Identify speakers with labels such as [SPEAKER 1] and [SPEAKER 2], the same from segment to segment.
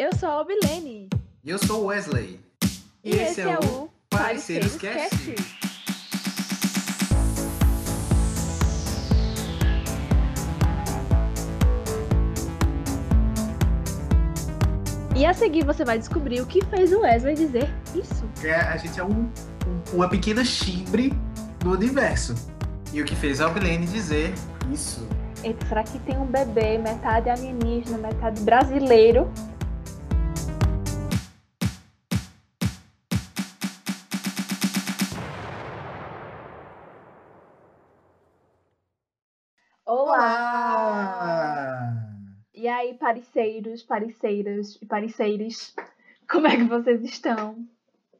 [SPEAKER 1] Eu sou a Obilene.
[SPEAKER 2] E eu sou o Wesley.
[SPEAKER 1] E, esse, é, o
[SPEAKER 2] Pareceres Cast.
[SPEAKER 1] Cast. E a seguir você vai descobrir o que fez o Wesley dizer isso.
[SPEAKER 2] É- a gente é um, um- uma pequena chimbre no universo. E o que fez a Albilene dizer isso?
[SPEAKER 1] Eita, será que tem um bebê, metade alienígena, metade brasileiro? Parceiros, parceiras e parceires, como é que vocês estão?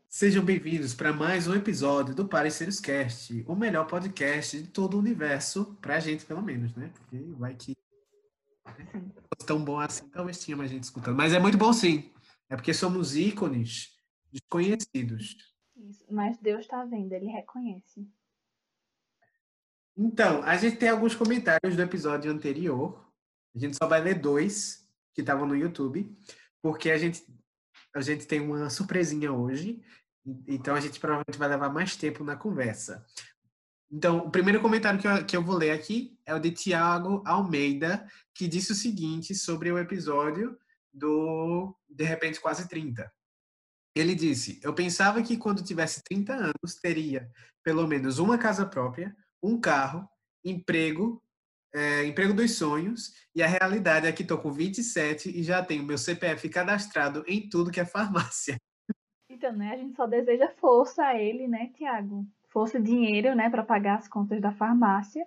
[SPEAKER 2] Sejam bem-vindos para mais um episódio do Pareceres Cast, o melhor podcast de todo o universo, pra gente pelo menos, né? Porque vai que
[SPEAKER 1] Sim.
[SPEAKER 2] tão bom assim, talvez tinha mais gente escutando. Mas é muito bom sim. É porque somos ícones desconhecidos.
[SPEAKER 1] Isso, Mas Deus tá vendo, ele reconhece.
[SPEAKER 2] Então, a gente tem alguns comentários do episódio anterior. A gente só vai ler dois que estavam no YouTube, porque a gente, a gente tem uma surpresinha hoje. Então, a gente provavelmente vai levar mais tempo na conversa. Então, o primeiro comentário que eu, que eu vou ler aqui é o de Tiago Almeida, que disse o seguinte sobre o episódio do De Repente Quase 30. Ele disse: Eu pensava que quando tivesse 30 anos teria pelo menos uma casa própria, um carro, emprego, é, emprego dos sonhos, e a realidade é que estou com 27 e já tenho meu CPF cadastrado em tudo que é farmácia.
[SPEAKER 1] Então, né, a gente só deseja força a ele, né, Tiago? Força e dinheiro, né, para pagar as contas da farmácia.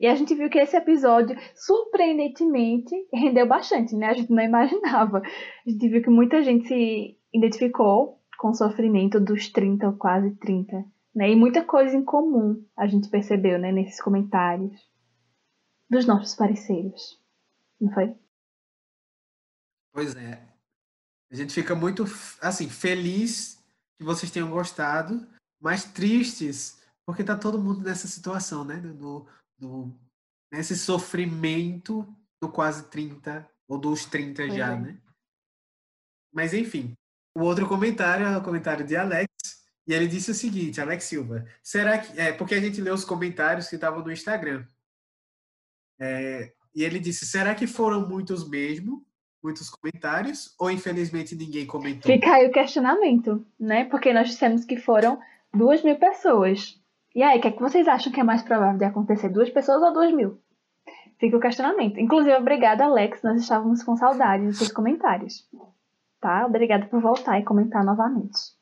[SPEAKER 1] E a gente viu que esse episódio, surpreendentemente, rendeu bastante, né? A gente não imaginava. A gente viu que muita gente se identificou com o sofrimento dos 30 ou quase 30, né? E muita coisa em comum a gente percebeu, né, nesses comentários dos nossos parceiros. Não foi?
[SPEAKER 2] Pois é. A gente fica muito, assim, feliz que vocês tenham gostado, mas tristes porque tá todo mundo nessa situação, né? Do, do, nesse sofrimento do quase 30, ou dos 30
[SPEAKER 1] Pois
[SPEAKER 2] já,
[SPEAKER 1] é.
[SPEAKER 2] né? Mas enfim, o outro comentário é o comentário de Alex, e ele disse o seguinte, Alex Silva, será que... É, porque a gente leu os comentários que estavam no Instagram. É, e ele disse, será que foram muitos mesmo? Muitos comentários? Ou infelizmente ninguém comentou?
[SPEAKER 1] Fica aí o questionamento, né? Porque nós dissemos que foram duas mil pessoas. E aí, o que, é que vocês acham que é mais provável de acontecer? Duas pessoas ou duas mil? Fica o questionamento. Inclusive, obrigada, Alex. Nós estávamos com saudade dos seus comentários. Tá? Obrigada por voltar e comentar novamente.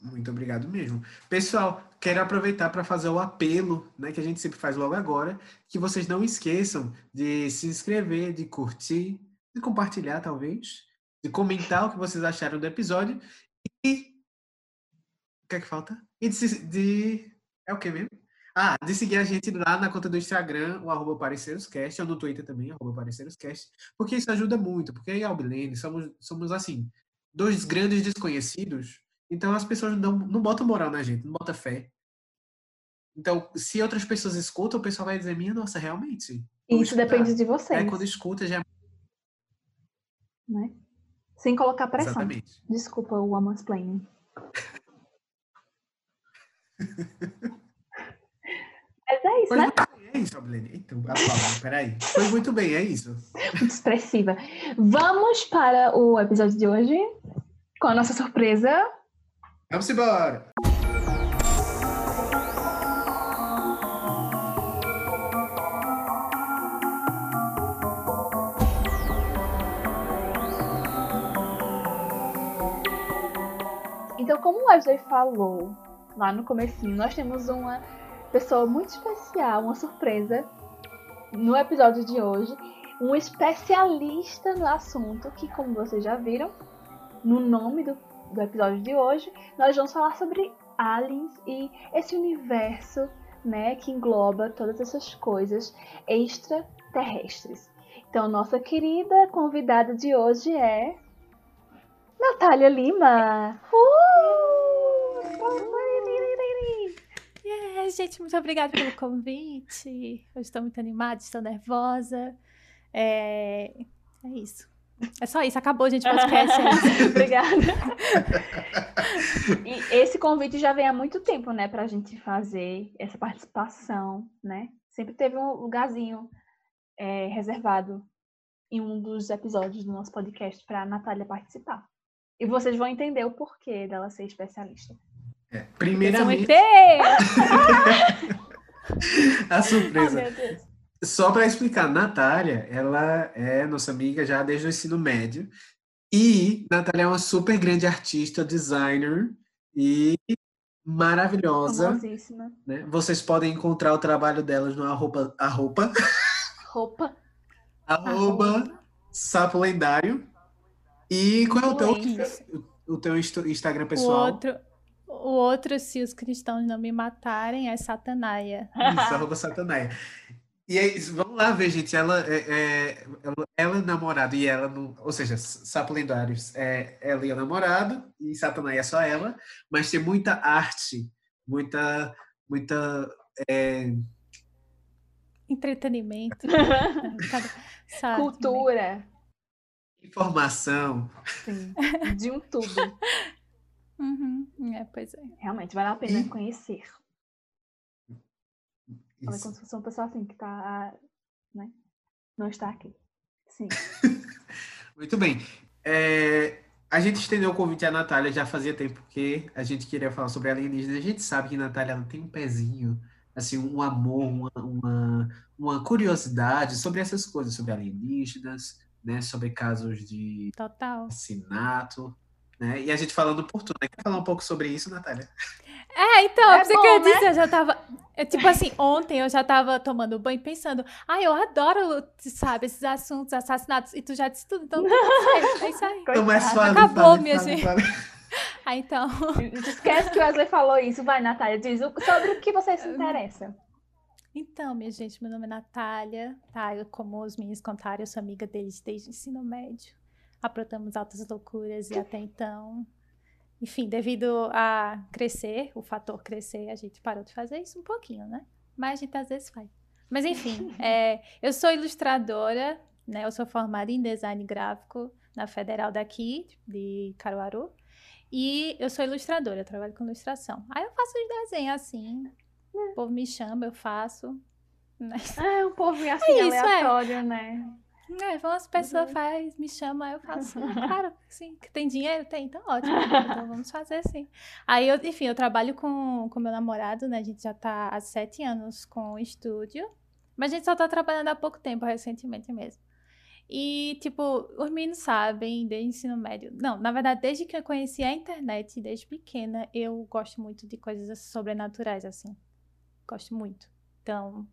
[SPEAKER 2] Muito obrigado mesmo. Pessoal, quero aproveitar para fazer o apelo, né, que a gente sempre faz logo agora, que vocês não esqueçam de se inscrever, de curtir, de compartilhar, talvez, de comentar o que vocês acharam do episódio e o que é que falta? E de, de... é o que mesmo? Ah, de seguir a gente lá na conta do Instagram, o arroba pareceroscast, ou no Twitter também, arroba pareceroscast, porque isso ajuda muito, porque eu e a Albilene somos, somos, assim, dois grandes desconhecidos, então as pessoas não, não botam moral na gente, não botam fé. Então, se outras pessoas escutam, o pessoal vai dizer, minha nossa, realmente.
[SPEAKER 1] Isso
[SPEAKER 2] escutar."
[SPEAKER 1] depende de
[SPEAKER 2] Aí
[SPEAKER 1] vocês,
[SPEAKER 2] quando escuta, já...
[SPEAKER 1] né? Sem colocar pressão.
[SPEAKER 2] Exatamente.
[SPEAKER 1] Desculpa o mansplaining. Mas é isso,
[SPEAKER 2] Foi
[SPEAKER 1] né?
[SPEAKER 2] é isso, Albilene. Então, a palma, peraí. Foi muito bem, é isso.
[SPEAKER 1] muito expressiva. Vamos para o episódio de hoje com a nossa surpresa.
[SPEAKER 2] Vamos embora!
[SPEAKER 1] Então, como o Wesley falou lá no comecinho, nós temos uma pessoa muito especial, uma surpresa no episódio de hoje, um especialista no assunto que, como vocês já viram, no nome do, do episódio de hoje, nós vamos falar sobre aliens e esse universo, né, que engloba todas essas coisas extraterrestres. Então, nossa querida convidada de hoje é Natália Lima. Uh!
[SPEAKER 3] Yeah, gente, muito obrigada pelo convite. Eu estou muito animada, estou nervosa. É, é isso. É só isso, acabou, gente. Podcast. É
[SPEAKER 1] Obrigada. e esse convite já vem há muito tempo, né, pra gente fazer essa participação, né? Sempre teve um lugarzinho é, reservado em um dos episódios do nosso podcast para a Natália participar. E vocês vão entender o porquê dela ser especialista.
[SPEAKER 2] É, primeiramente. a surpresa. Oh, Só para explicar, Natália, ela é nossa amiga já desde o ensino médio. E Natália é uma super grande artista, designer e maravilhosa. Né? Vocês podem encontrar o trabalho delas no arroba. Arroba.
[SPEAKER 1] Roupa.
[SPEAKER 2] arroba Sapo Lendário. E qual é o teu, o teu Instagram pessoal?
[SPEAKER 3] O outro, o outro, se os cristãos não me matarem, é Satanaia.
[SPEAKER 2] Isso, arroba Satanaia. E é isso, vamos lá ver, gente. Ela é, é ela, ela é namorado e ela não. Ou seja, Sapo Lendários é ela e o namorado, e Satanaia é só ela, mas tem muita arte, muita. muita é...
[SPEAKER 3] Entretenimento.
[SPEAKER 1] Cultura.
[SPEAKER 2] Informação.
[SPEAKER 1] Sim, de um tudo.
[SPEAKER 3] Uhum. É, pois é.
[SPEAKER 1] Realmente, vale a pena e... conhecer. Ela é como se fosse uma pessoa assim que tá, né? Não está aqui. Sim.
[SPEAKER 2] Muito bem. É, a gente estendeu o convite à Natália já fazia tempo que a gente queria falar sobre alienígenas. A gente sabe que a Natália ela tem um pezinho, assim, um amor, uma, uma, uma curiosidade sobre essas coisas, sobre alienígenas, né? Sobre casos de
[SPEAKER 3] Total.
[SPEAKER 2] assassinato. Né? E a gente falando por tudo. Né? Quer falar um pouco sobre isso, Natália?
[SPEAKER 3] É, então, é você bom, quer né? dizer, eu já tava. É, tipo assim, ontem eu já tava tomando banho pensando, ah, eu adoro, sabe, esses assuntos, assassinatos, e tu já disse tudo, então tudo certo, é isso aí.
[SPEAKER 2] Então, mas fala,
[SPEAKER 3] Acabou, minha gente. Ah, então.
[SPEAKER 1] Esquece que o Wesley falou isso. Vai, Natália, diz sobre o que você se interessa.
[SPEAKER 3] Então, minha gente, meu nome é Natália, tá? Eu, como os meninos contaram, eu sou amiga deles desde o ensino médio aprontamos altas loucuras e até então, enfim, devido a crescer, o fator crescer, a gente parou de fazer isso um pouquinho, né? Mas a gente às vezes faz. Mas enfim, é, eu sou ilustradora, né? Eu sou formada em design gráfico na Federal daqui, de Caruaru. E eu sou ilustradora, eu trabalho com ilustração. Aí eu faço os desenhos assim, o povo me chama, eu faço.
[SPEAKER 1] Né? É, um povo assim, é isso, é. aleatório, é. né?
[SPEAKER 3] É, umas pessoas uhum. faz, me chama, eu faço, claro, sim, que tem dinheiro, tem, então ótimo, então vamos fazer sim. Aí, eu, enfim, eu trabalho com, com meu namorado, né, a gente já tá há sete anos com o estúdio, mas a gente só tá trabalhando há pouco tempo, recentemente mesmo. E, tipo, os meninos sabem, desde o ensino médio, não, na verdade, desde que eu conheci a internet, desde pequena, eu gosto muito de coisas sobrenaturais, assim, gosto muito. Então,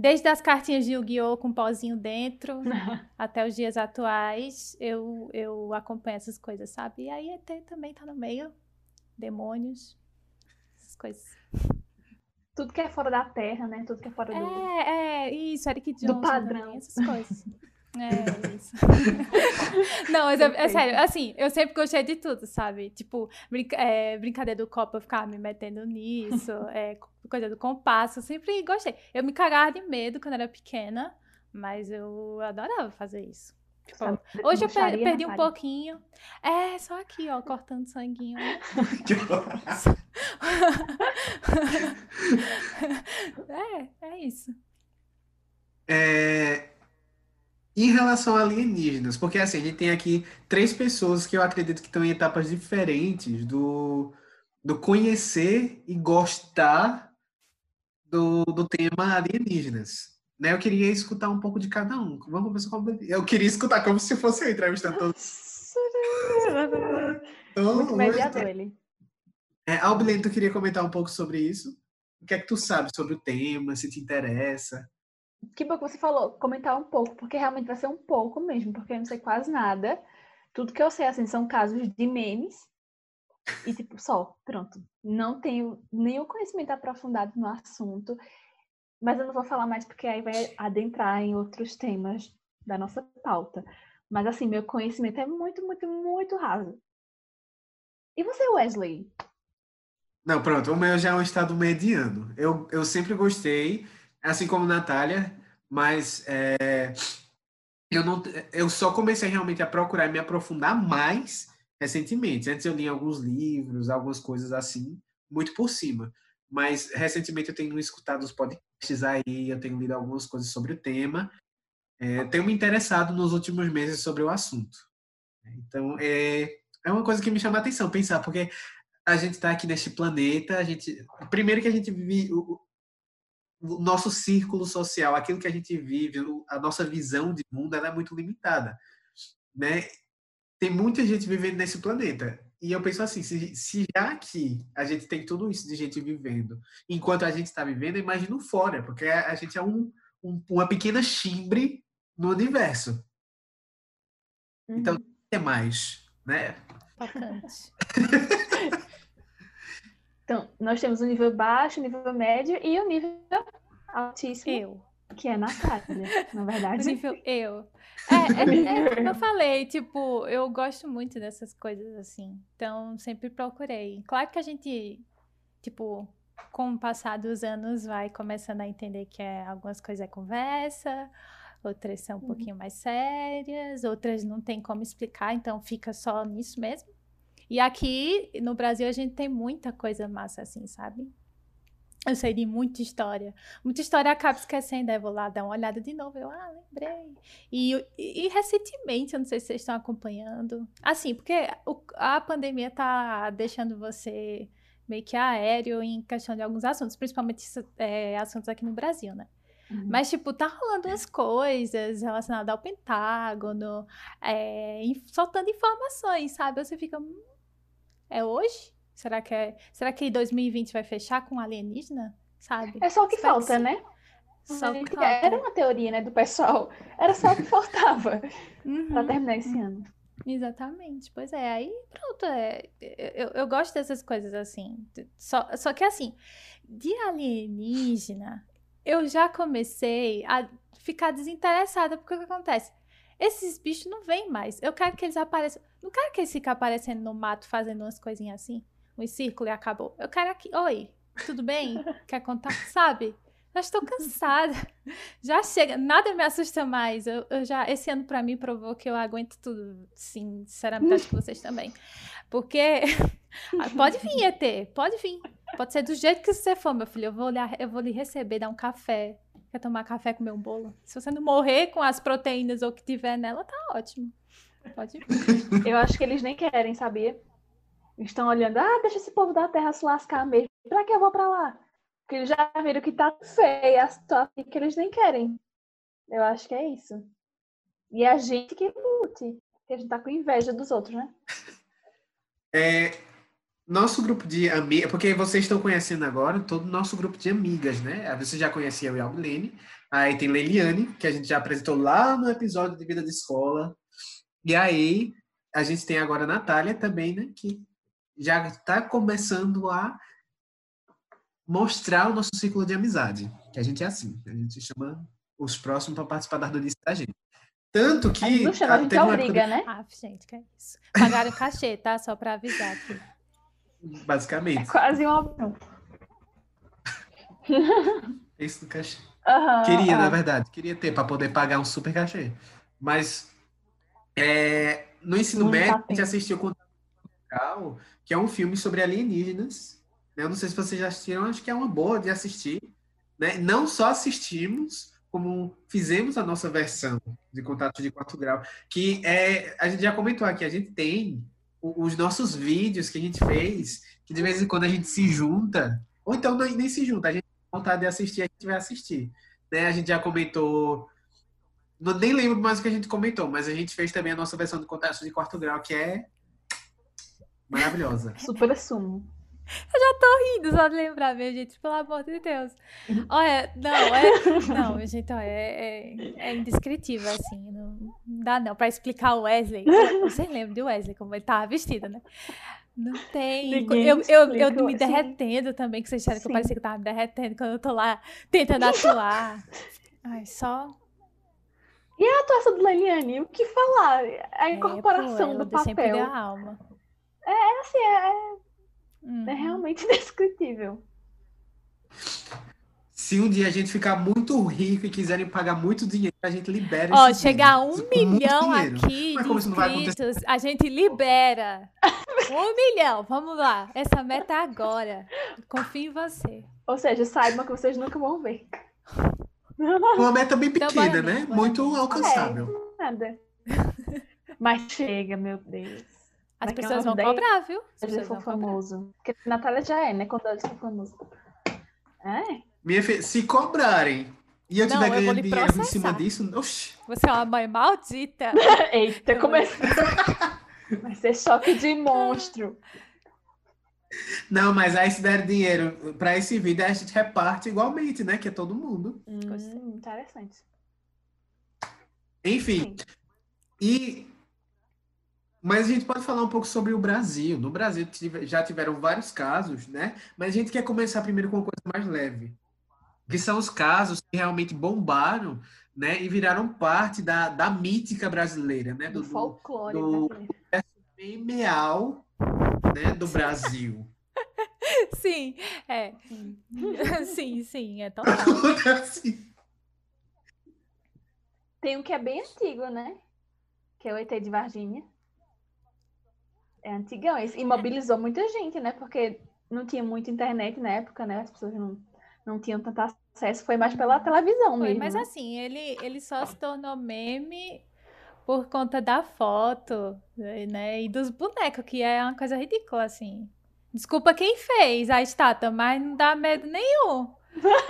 [SPEAKER 3] Desde as cartinhas de Yu-Gi-Oh! com pozinho dentro até os dias atuais, eu, eu acompanho essas coisas, sabe? E aí ET também tá no meio. Demônios, essas coisas.
[SPEAKER 1] Tudo que é fora da Terra, né? Tudo que é fora do...
[SPEAKER 3] É, é, isso, Eric Johnson
[SPEAKER 1] Do padrão.
[SPEAKER 3] Também, essas coisas. É isso. Não, mas é, é, sério, assim, eu sempre gostei de tudo, sabe? Tipo, brinca é, brincadeira do copo, eu ficava me metendo nisso, é, coisa do compasso, eu sempre gostei. Eu me cagava de medo quando era pequena, mas eu adorava fazer isso. Tipo, hoje eu per perdi um pouquinho. É, só aqui, ó, cortando sanguinho. é, é isso.
[SPEAKER 2] É, em relação a alienígenas, porque assim, a gente tem aqui três pessoas que eu acredito que estão em etapas diferentes do, do conhecer e gostar do, do tema alienígenas. Né? Eu queria escutar um pouco de cada um. Vamos começar com Eu queria escutar como se fosse eu entrevistando todos.
[SPEAKER 1] Muito mediador ele.
[SPEAKER 2] É, tu queria comentar um pouco sobre isso? O que é que tu sabe sobre o tema, se te interessa?
[SPEAKER 1] Que bom que você falou, comentar um pouco, porque realmente vai ser um pouco mesmo, porque eu não sei quase nada. Tudo que eu sei, assim, são casos de memes. E, tipo, só, pronto. Não tenho nenhum conhecimento aprofundado no assunto. Mas eu não vou falar mais, porque aí vai adentrar em outros temas da nossa pauta. Mas, assim, meu conhecimento é muito, muito, muito raso. E você, Wesley?
[SPEAKER 2] Não, pronto. O meu já é um estado mediano. Eu, eu sempre gostei assim como Natália, mas é, eu, não, eu só comecei realmente a procurar e me aprofundar mais recentemente. Antes eu li alguns livros, algumas coisas assim, muito por cima. Mas recentemente eu tenho escutado os podcasts aí, eu tenho lido algumas coisas sobre o tema. É, tenho me interessado nos últimos meses sobre o assunto. Então, é, é uma coisa que me chama a atenção pensar, porque a gente está aqui neste planeta, a gente, primeiro que a gente vive o, o, nosso círculo social, aquilo que a gente vive, a nossa visão de mundo, ela é muito limitada, né? Tem muita gente vivendo nesse planeta. E eu penso assim, se, se já que a gente tem tudo isso de gente vivendo, enquanto a gente está vivendo, imagino fora, porque a, gente é um, um, uma pequena chimbre no universo. Então, uhum. é mais, né?
[SPEAKER 1] então, nós temos o nível baixo, o nível médio e o nível altíssimo.
[SPEAKER 3] Eu.
[SPEAKER 1] Que é Natália, na verdade.
[SPEAKER 3] O nível eu. É, é, é, como eu falei, tipo, eu gosto muito dessas coisas assim. Então, sempre procurei. Claro que a gente, tipo, com o passar dos anos, vai começando a entender que é, algumas coisas é conversa, outras são um uhum. pouquinho mais sérias, outras não tem como explicar, então fica só nisso mesmo. E aqui no Brasil a gente tem muita coisa massa assim, sabe? Eu sei de muita história. Muita história acaba esquecendo. Aí eu vou lá dar uma olhada de novo. Eu, ah, lembrei. E, e, e recentemente, eu não sei se vocês estão acompanhando. Assim, porque o, a pandemia tá deixando você meio que aéreo em questão de alguns assuntos, principalmente é, assuntos aqui no Brasil, né? Uhum. Mas, tipo, tá rolando umas coisas relacionadas ao Pentágono, é, soltando informações, sabe? Você fica. Hum, é hoje? Será que é. Será que 2020 vai fechar com alienígena? Sabe?
[SPEAKER 1] É só o que falta, né? Só que falta. Era uma teoria, né, do pessoal. Era só o que faltava uhum. para terminar esse ano.
[SPEAKER 3] Exatamente, pois é, aí pronto, é, eu, eu gosto dessas coisas assim, só, só que assim, de alienígena, eu já comecei a ficar desinteressada, porque o que acontece? Esses bichos não vêm mais. Eu quero que eles apareçam. Não quero que eles fiquem aparecendo no mato fazendo umas coisinhas assim, um círculo e acabou. Eu quero aqui. Oi, tudo bem? Quer contar? Sabe? Já estou cansada. Já chega. Nada me assusta mais. Eu, eu já, esse ano para mim provou que eu aguento tudo. Sim, sinceramente, acho que vocês também. Porque pode vir, ET, pode vir. Pode ser do jeito que você for, meu filho. Eu vou, olhar, eu vou lhe receber, dar um café. Quer tomar café, comer um bolo? Se você não morrer com as proteínas ou o que tiver nela, tá ótimo. Pode ir.
[SPEAKER 1] Eu acho que eles nem querem, sabia? Estão olhando, ah, deixa esse povo da Terra se lascar mesmo. Pra que eu vou pra lá? Porque eles já viram que tá feia a situação que eles nem querem. Eu acho que é isso. E é a gente que lute. Porque a gente tá com inveja dos outros, né?
[SPEAKER 2] É, nosso grupo de amigas, porque vocês estão conhecendo agora todo o nosso grupo de amigas, né? Você já conhecia o Yalbilene, aí tem Leiliane, que a gente já apresentou lá no episódio de Vida de Escola, e aí a gente tem agora a Natália também, né? Que já está começando a mostrar o nosso ciclo de amizade, que a gente é assim, a gente chama os próximos para participar da notícia da gente. Tanto que. A
[SPEAKER 1] gente não chama, a gente obriga, né?
[SPEAKER 3] Ah, gente, que é isso. Pagaram cachê, tá? Só para avisar aqui.
[SPEAKER 2] Basicamente.
[SPEAKER 1] É quase um.
[SPEAKER 2] Isso do cachê.
[SPEAKER 1] Uhum,
[SPEAKER 2] queria,
[SPEAKER 1] uhum.
[SPEAKER 2] na verdade, queria ter para poder pagar um super cachê. Mas é, no ensino não médio, tá a gente assistiu Contato que é um filme sobre alienígenas. Eu não sei se vocês já assistiram, acho que é uma boa de assistir. Né? Não só assistimos, como fizemos a nossa versão de Contato de 4 graus, que é, a gente já comentou aqui, a gente tem os nossos vídeos que a gente fez, que de vez em quando a gente se junta, ou então nem, nem se junta, a gente tem vontade de assistir, a gente vai assistir. Né? A gente já comentou, não, nem lembro mais o que a gente comentou, mas a gente fez também a nossa versão de contato de quarto grau, que é maravilhosa.
[SPEAKER 1] Super assumo.
[SPEAKER 3] Eu já tô rindo só de lembrar, minha gente, pelo amor de Deus. Olha, não, é. Não, gente, olha, é, é, é indescritível, assim. Não, não dá não pra explicar o Wesley. Você lembra de Wesley, como ele tava vestido, né? Não tem. Ninguém eu, eu, eu me derretendo também, que vocês acharam que eu parecia que eu tava me derretendo quando eu tô lá tentando atuar. Ai, só.
[SPEAKER 1] E a atuação do Leliane? O que falar? A incorporação é, pô, do papel. É, é assim, é, Uhum. É realmente indescritível.
[SPEAKER 2] Se um dia a gente ficar muito rico e quiserem pagar muito dinheiro, a gente libera
[SPEAKER 3] Ó, chegar a um milhão aqui
[SPEAKER 2] Mas
[SPEAKER 3] de
[SPEAKER 2] como isso não vai acontecer?
[SPEAKER 3] inscritos, a gente libera. Um milhão, vamos lá. Essa meta é agora. Confio em você.
[SPEAKER 1] Ou seja, saibam que vocês nunca vão ver.
[SPEAKER 2] Uma meta bem
[SPEAKER 3] Então,
[SPEAKER 2] pequena,
[SPEAKER 3] bora
[SPEAKER 2] né? Muito
[SPEAKER 3] mesmo.
[SPEAKER 2] alcançável.
[SPEAKER 1] Nada. Mas chega, meu Deus.
[SPEAKER 3] As
[SPEAKER 1] Daqui a
[SPEAKER 3] pessoas vão
[SPEAKER 1] 10
[SPEAKER 3] cobrar, viu? As
[SPEAKER 1] Se ele
[SPEAKER 3] pessoas
[SPEAKER 1] for
[SPEAKER 3] cobrar.
[SPEAKER 1] famoso. Porque Natália já é, né? Quando ele for famoso. É?
[SPEAKER 2] Minha filha, se cobrarem e eu tiver ganhando dinheiro em cima disso, oxi.
[SPEAKER 3] Você é uma mãe maldita.
[SPEAKER 1] Eita, começou. Vai ser choque de monstro.
[SPEAKER 2] Não, mas aí se der dinheiro pra esse vídeo, a gente reparte igualmente, né? Que é todo mundo.
[SPEAKER 1] Hum, interessante.
[SPEAKER 2] Enfim,
[SPEAKER 1] Sim.
[SPEAKER 2] e... Mas a gente pode falar um pouco sobre o Brasil. No Brasil já tiveram vários casos, né? Mas a gente quer começar primeiro com uma coisa mais leve. Que são os casos que realmente bombaram, né? E viraram parte da, da mítica brasileira, né?
[SPEAKER 1] Do
[SPEAKER 2] Do, do
[SPEAKER 1] folclore
[SPEAKER 2] do-
[SPEAKER 1] brasileiro.
[SPEAKER 2] memeal, né? Do Brasil.
[SPEAKER 3] Sim, é.
[SPEAKER 1] Sim.
[SPEAKER 3] Sim, é total.
[SPEAKER 2] Assim.
[SPEAKER 1] Tem um que é bem antigo, né? Que é o ET de Varginha. É antigão. Esse imobilizou muita gente, né? Porque não tinha muita internet na época, né? As pessoas não, não tinham tanto acesso. Foi mais pela televisão
[SPEAKER 3] Foi,
[SPEAKER 1] mesmo.
[SPEAKER 3] mas
[SPEAKER 1] né?
[SPEAKER 3] assim, ele, ele só se tornou meme por conta da foto, né? E dos bonecos, que é uma coisa ridícula, assim. Desculpa quem fez a estátua, mas não dá medo nenhum.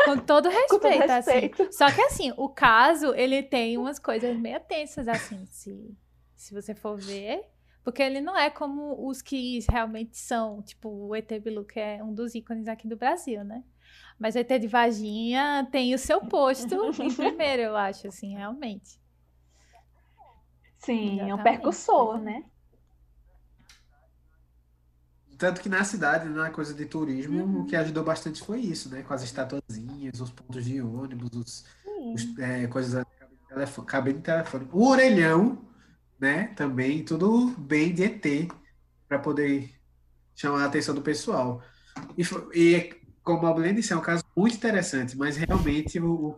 [SPEAKER 3] Com todo
[SPEAKER 1] Com todo
[SPEAKER 3] respeito, assim.
[SPEAKER 1] respeito.
[SPEAKER 3] Só que assim, o caso, ele tem umas coisas meio tensas, assim, se, se você for ver. Porque ele não é como os que realmente são, tipo o ET Bilu, que é um dos ícones aqui do Brasil, né? Mas o ET de Varginha tem o seu posto em primeiro, eu acho, assim, realmente.
[SPEAKER 1] Sim, é um percussor, né?
[SPEAKER 2] Tanto que na cidade, na coisa de turismo,
[SPEAKER 3] Uhum.
[SPEAKER 2] o que ajudou bastante foi isso, né? Com as estatuazinhas, os pontos de ônibus, os, os, é, coisas da telefone, cabine de telefone. O orelhão, né? Também, tudo bem de ET, para poder chamar a atenção do pessoal. E, e como a Belém disse, é um caso muito interessante, mas realmente o,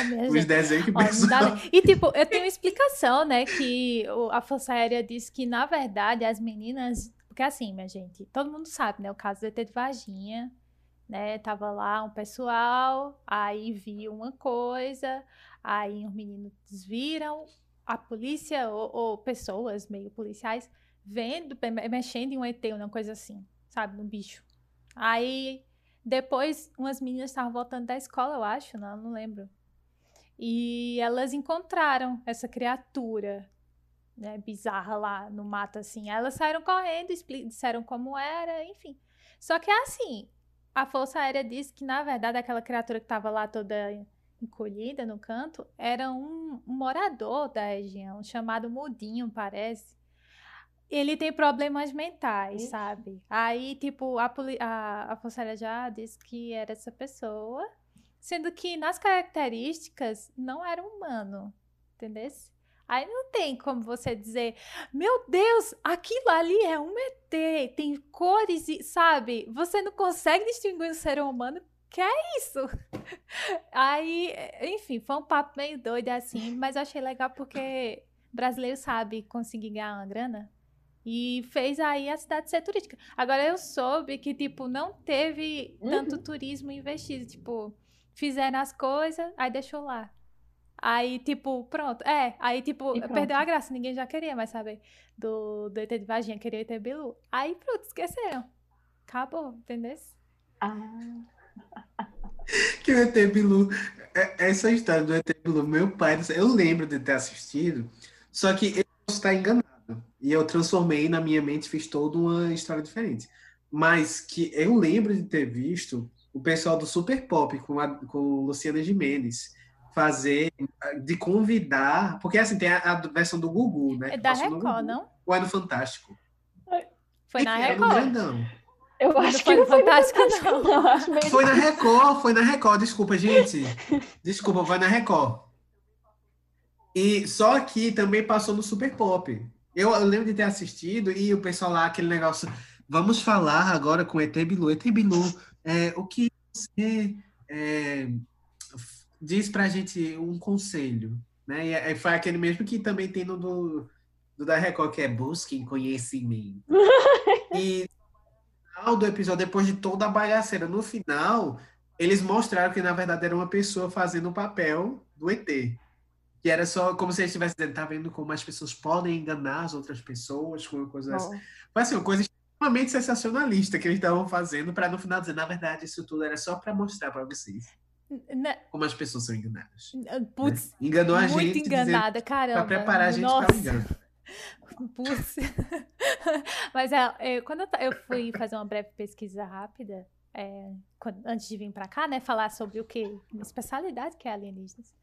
[SPEAKER 2] o-
[SPEAKER 3] mesmo,
[SPEAKER 2] os desenhos que o
[SPEAKER 3] Ó, não dá
[SPEAKER 2] pessoal...
[SPEAKER 3] nem- E tipo, eu tenho uma explicação, né? Que a Força Aérea disse que, na verdade, as meninas. Porque assim, minha gente, todo mundo sabe, né? O caso do ET de Varginha, né? Tava lá um pessoal, aí viu uma coisa, aí os meninos viram a polícia ou, ou pessoas meio policiais vendo, me- mexendo em um ET, uma coisa assim, sabe? No bicho. Aí depois umas meninas estavam voltando da escola, eu acho, não, não lembro. E elas encontraram essa criatura, né, bizarra lá no mato, assim. Elas saíram correndo, disseram como era, enfim. Só que é assim, a Força Aérea disse que, na verdade, aquela criatura que estava lá toda encolhida no canto era um, um morador da região, chamado Mudinho, parece. Ele tem problemas mentais,
[SPEAKER 1] Ixi.
[SPEAKER 3] sabe? Aí, tipo, a, a, a Força Aérea já disse que era essa pessoa, sendo que nas características não era humano, entendeu? Aí não tem como você dizer, meu Deus, aquilo ali é um ET, tem cores e, sabe? Você não consegue distinguir um ser humano, que é isso? Aí, enfim, foi um papo meio doido assim, mas eu achei legal porque brasileiro sabe conseguir ganhar uma grana. E fez aí a cidade ser turística. Agora eu soube que, tipo, não teve tanto turismo investido. Tipo, fizeram as coisas, aí deixou lá. Aí, tipo, pronto. É, aí, tipo, perdeu a graça. Ninguém já queria mais saber do, do ET de Varginha, queria ET Bilu. Aí, pronto, esqueceram. Acabou, entendeu?
[SPEAKER 1] Ah,
[SPEAKER 2] Que o ET Bilu, é- essa história do ET Bilu, meu pai, eu lembro de ter assistido, só que eu posso estar enganado. E eu transformei na minha mente, fiz toda uma história diferente. Mas que eu lembro de ter visto o pessoal do Super Pop com, a, com Luciana Gimenez fazer, de convidar, porque assim, tem a, a versão do Gugu, né?
[SPEAKER 3] É da Record,
[SPEAKER 2] Gugu,
[SPEAKER 3] não?
[SPEAKER 2] Ou é no Fantástico?
[SPEAKER 3] Foi na
[SPEAKER 2] Era
[SPEAKER 3] Record.
[SPEAKER 2] Grandão.
[SPEAKER 1] eu acho
[SPEAKER 3] foi
[SPEAKER 1] que não foi no
[SPEAKER 3] Fantástico,
[SPEAKER 1] Fantástico,
[SPEAKER 3] não.
[SPEAKER 1] não. Acho meio
[SPEAKER 2] Foi na Record, foi na Record, desculpa, gente. Desculpa, foi na Record. E só que também passou no Super Pop. Eu, eu lembro de ter assistido e o pessoal lá, aquele negócio. Vamos falar agora com ET Bilu. ET Bilu, é, o que você é, diz pra gente um conselho, né? E é- foi aquele mesmo que também tem no do, do da Record, que é busquem conhecimento. E no final do episódio, depois de toda a bagaceira, no final, eles mostraram que na verdade era uma pessoa fazendo o papel do ET. Que era só como se eles estivessem dizendo, tá vendo como as pessoas podem enganar as outras pessoas com coisas assim. Foi assim, uma coisa extremamente sensacionalista que eles estavam fazendo para no final dizer, na verdade, isso tudo era só para mostrar para vocês
[SPEAKER 3] Né,
[SPEAKER 2] como as pessoas são enganadas.
[SPEAKER 3] Putz,
[SPEAKER 2] né? Enganou a
[SPEAKER 3] muito
[SPEAKER 2] gente dizendo
[SPEAKER 3] enganada, caramba.
[SPEAKER 2] para preparar a gente para o engano.
[SPEAKER 3] Putz. Mas é, é, quando eu, fui fazer uma breve pesquisa rápida, é, quando- antes de vir pra cá, né, falar sobre o que? Minha especialidade, que é alienígenas.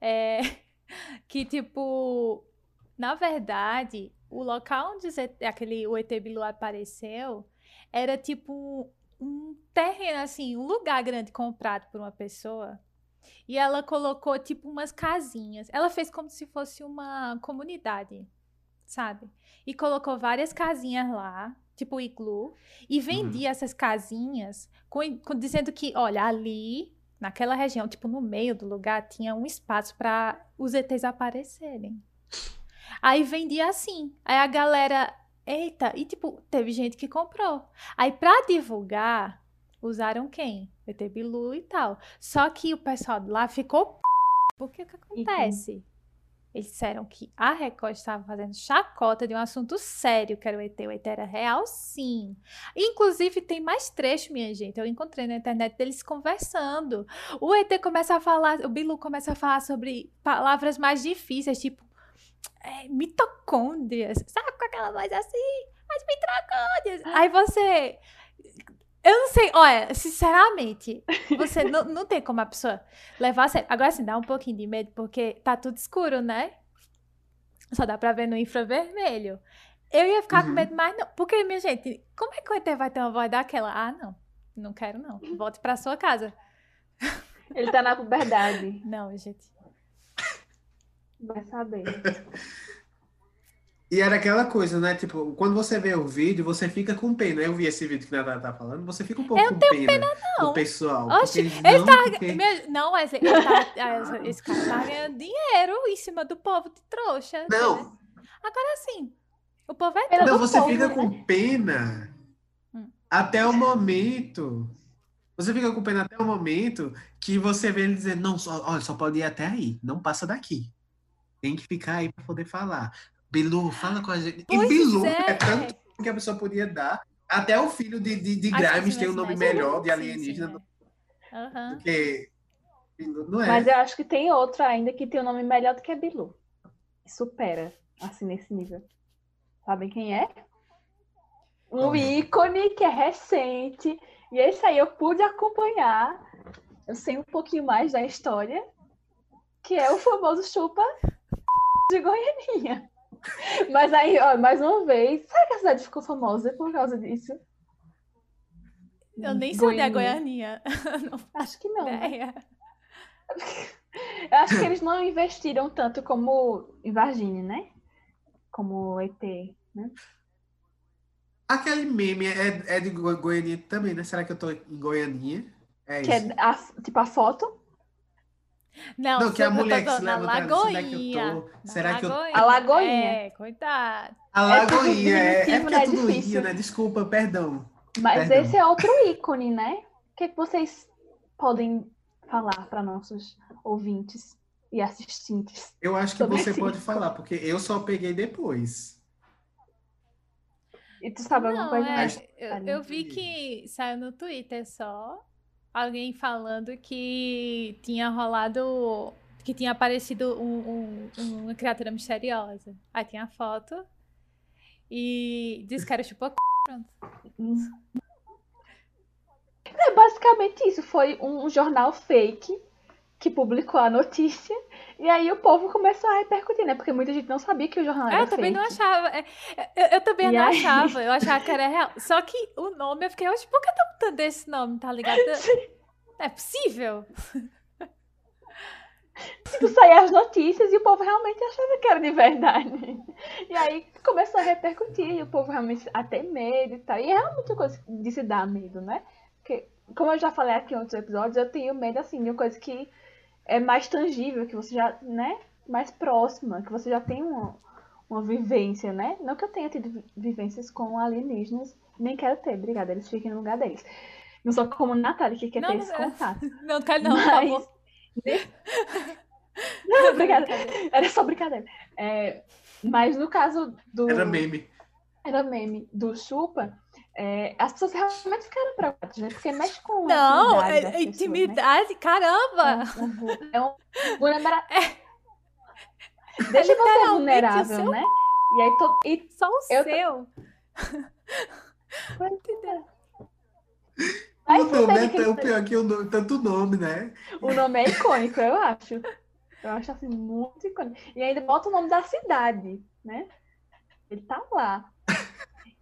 [SPEAKER 3] É, que, tipo, na verdade, o local onde aquele, o ET Bilu apareceu era, tipo, um terreno, assim, um lugar grande comprado por uma pessoa. E ela colocou, tipo, umas casinhas. Ela fez como se fosse uma comunidade, sabe? E colocou várias casinhas lá, tipo iglu, e vendia essas casinhas com- com- dizendo que, olha, ali, naquela região, tipo, no meio do lugar, tinha um espaço para os ETs aparecerem. Aí vendia assim. Aí a galera, eita, e tipo, teve gente que comprou. Aí pra divulgar, usaram quem? ET Bilu e tal. Só que o pessoal de lá ficou p... porque o que acontece? Eles disseram que a Record estava fazendo chacota de um assunto sério, que era o ET. O ET era real, sim. Inclusive, tem mais trecho, minha gente. Eu encontrei na internet deles conversando. O ET começa a falar, o Bilu começa a falar sobre palavras mais difíceis, tipo é, mitocôndrias. Sabe com aquela voz assim? As mitocôndrias. Aí você. Eu não sei, olha, sinceramente, você não, não tem como a pessoa levar a sério. Agora, assim, dá um pouquinho de medo, porque tá tudo escuro, né? Só dá pra ver no infravermelho. Eu ia ficar com
[SPEAKER 2] Uhum.
[SPEAKER 3] medo, mas não. Porque, minha gente, como é que o ET vai ter uma voz daquela? Ah, não. Não quero, não. Volte pra sua casa.
[SPEAKER 1] Ele tá na puberdade.
[SPEAKER 3] Não, gente.
[SPEAKER 1] Vai saber.
[SPEAKER 2] E era aquela coisa, né? Tipo, quando você vê o vídeo, você fica com pena. Eu vi esse vídeo que a Natália tá falando, você fica um pouco
[SPEAKER 3] Eu
[SPEAKER 2] com pena,
[SPEAKER 3] não.
[SPEAKER 2] do pessoal.
[SPEAKER 3] Oxi, ele
[SPEAKER 2] não,
[SPEAKER 3] tá-
[SPEAKER 2] porque-
[SPEAKER 3] não, mas ele tá- ah, esse cara tá ganhando dinheiro em cima do povo de trouxa.
[SPEAKER 2] Não,
[SPEAKER 3] Agora sim, o povo é
[SPEAKER 1] Pena
[SPEAKER 2] não, você
[SPEAKER 1] povo,
[SPEAKER 2] fica
[SPEAKER 1] né?
[SPEAKER 2] com pena
[SPEAKER 3] Hum.
[SPEAKER 2] até o momento. Você fica com pena até o momento que você vê ele dizer, não, só, olha, só pode ir até aí, não passa daqui. Tem que ficar aí para poder falar. Bilu, fala com a gente.
[SPEAKER 3] Pois
[SPEAKER 2] e Bilu
[SPEAKER 3] é.
[SPEAKER 2] é. tanto que a pessoa podia dar. Até o filho de, de, de Grimes
[SPEAKER 3] sim,
[SPEAKER 2] tem um
[SPEAKER 3] sim,
[SPEAKER 2] nome
[SPEAKER 3] sim,
[SPEAKER 2] melhor de
[SPEAKER 3] sim,
[SPEAKER 2] alienígena
[SPEAKER 3] sim,
[SPEAKER 2] do
[SPEAKER 3] é. Aham.
[SPEAKER 2] que Bilu, não é?
[SPEAKER 1] Mas eu acho que tem outro ainda que tem um nome melhor do que Bilu. Supera, assim, nesse nível. Sabem quem é? Um
[SPEAKER 2] é?
[SPEAKER 1] ícone que é recente. E esse aí eu pude acompanhar. Eu sei um pouquinho mais da história. Que é o famoso chupa de Goianinha. Mas aí, ó, mais uma vez, será que a cidade ficou famosa por causa disso?
[SPEAKER 3] Eu nem sei onde é
[SPEAKER 1] Goianinha.
[SPEAKER 3] Goianinha. Não
[SPEAKER 1] Acho que não. né?
[SPEAKER 3] ideia.
[SPEAKER 1] Eu acho que eles não investiram tanto como em Varginha, né? Como ET, né?
[SPEAKER 2] Aquele meme é, é de Goi- Goianinha também, né? Será que eu tô em Goianinha? É
[SPEAKER 1] Que
[SPEAKER 2] isso.
[SPEAKER 1] é a, tipo a foto.
[SPEAKER 3] Não,
[SPEAKER 2] Não, que a mulher que se
[SPEAKER 3] na
[SPEAKER 2] levanta, será que eu
[SPEAKER 3] Lagoinha.
[SPEAKER 2] tô? Será que eu-.
[SPEAKER 1] A Lagoinha.
[SPEAKER 3] É, coitado.
[SPEAKER 2] A
[SPEAKER 1] É
[SPEAKER 2] Lagoinha, é, é porque
[SPEAKER 1] né?
[SPEAKER 2] é tudo
[SPEAKER 1] Difícil.
[SPEAKER 2] ia, né? Desculpa, perdão.
[SPEAKER 1] Mas
[SPEAKER 2] Perdão.
[SPEAKER 1] esse é outro ícone, né? O que, é que vocês podem falar para nossos ouvintes e assistentes?
[SPEAKER 2] Eu acho que você pode
[SPEAKER 1] ícone.
[SPEAKER 2] falar, porque eu só peguei depois.
[SPEAKER 1] E tu sabe alguma coisa
[SPEAKER 3] é,
[SPEAKER 1] mais?
[SPEAKER 3] eu, eu vi que saiu no Twitter só alguém falando que tinha rolado, que tinha aparecido um- um- uma criatura misteriosa. Aí tinha a foto e disse que era chupou pronto.
[SPEAKER 1] É basicamente isso. Foi um jornal fake que publicou a notícia. E aí o povo começou a repercutir, né? Porque muita gente não sabia que o jornal era
[SPEAKER 3] Eu também não
[SPEAKER 1] fake.
[SPEAKER 3] achava. é, Eu, eu também
[SPEAKER 1] E
[SPEAKER 3] não
[SPEAKER 1] aí?
[SPEAKER 3] achava. Eu achava que era real. Só que o nome, eu fiquei, oxe, por que estão botando esse nome, tá ligado? Não é possível.
[SPEAKER 1] Tipo, saíam as notícias e o povo realmente achava que era de verdade. E aí começou a repercutir, e o povo realmente a ter medo e tal. E é realmente coisa de se dar medo, né? Porque, como eu já falei aqui em outros episódios, eu tenho medo, assim, de uma coisa que é mais tangível, que você já, né? Mais próxima, que você já tem uma, uma vivência, né? Não que eu tenha tido vivências com alienígenas, nem quero ter, obrigada, eles fiquem no lugar deles. Não sou como Natália que quer
[SPEAKER 3] Não,
[SPEAKER 1] ter
[SPEAKER 3] não,
[SPEAKER 1] esse
[SPEAKER 3] é.
[SPEAKER 1] contato.
[SPEAKER 3] Não, quero não, por
[SPEAKER 1] Mas-
[SPEAKER 3] favor.
[SPEAKER 1] Não, obrigada. Era só brincadeira. É, mas no caso do.
[SPEAKER 2] Era meme.
[SPEAKER 1] era meme do Chupa, é, as pessoas realmente ficaram preocupadas, né? Porque mexe com a
[SPEAKER 3] Não,
[SPEAKER 1] intimidade
[SPEAKER 3] é,
[SPEAKER 1] pessoas, né?
[SPEAKER 3] intimidade, caramba!
[SPEAKER 1] É um, vu- é um vulnera- Deixa você
[SPEAKER 3] literalmente o
[SPEAKER 1] vulnerável,
[SPEAKER 3] seu-
[SPEAKER 1] né? E aí to... e
[SPEAKER 3] Só o
[SPEAKER 1] Eu-
[SPEAKER 3] seu.
[SPEAKER 1] Aí
[SPEAKER 2] o nome
[SPEAKER 1] você
[SPEAKER 2] é
[SPEAKER 1] tem
[SPEAKER 2] tão
[SPEAKER 1] que-
[SPEAKER 2] pior que o nome, tanto nome, né?
[SPEAKER 1] o nome é icônico, eu acho. Eu acho assim muito icônico. E ainda bota o nome da cidade, né? Ele tá lá.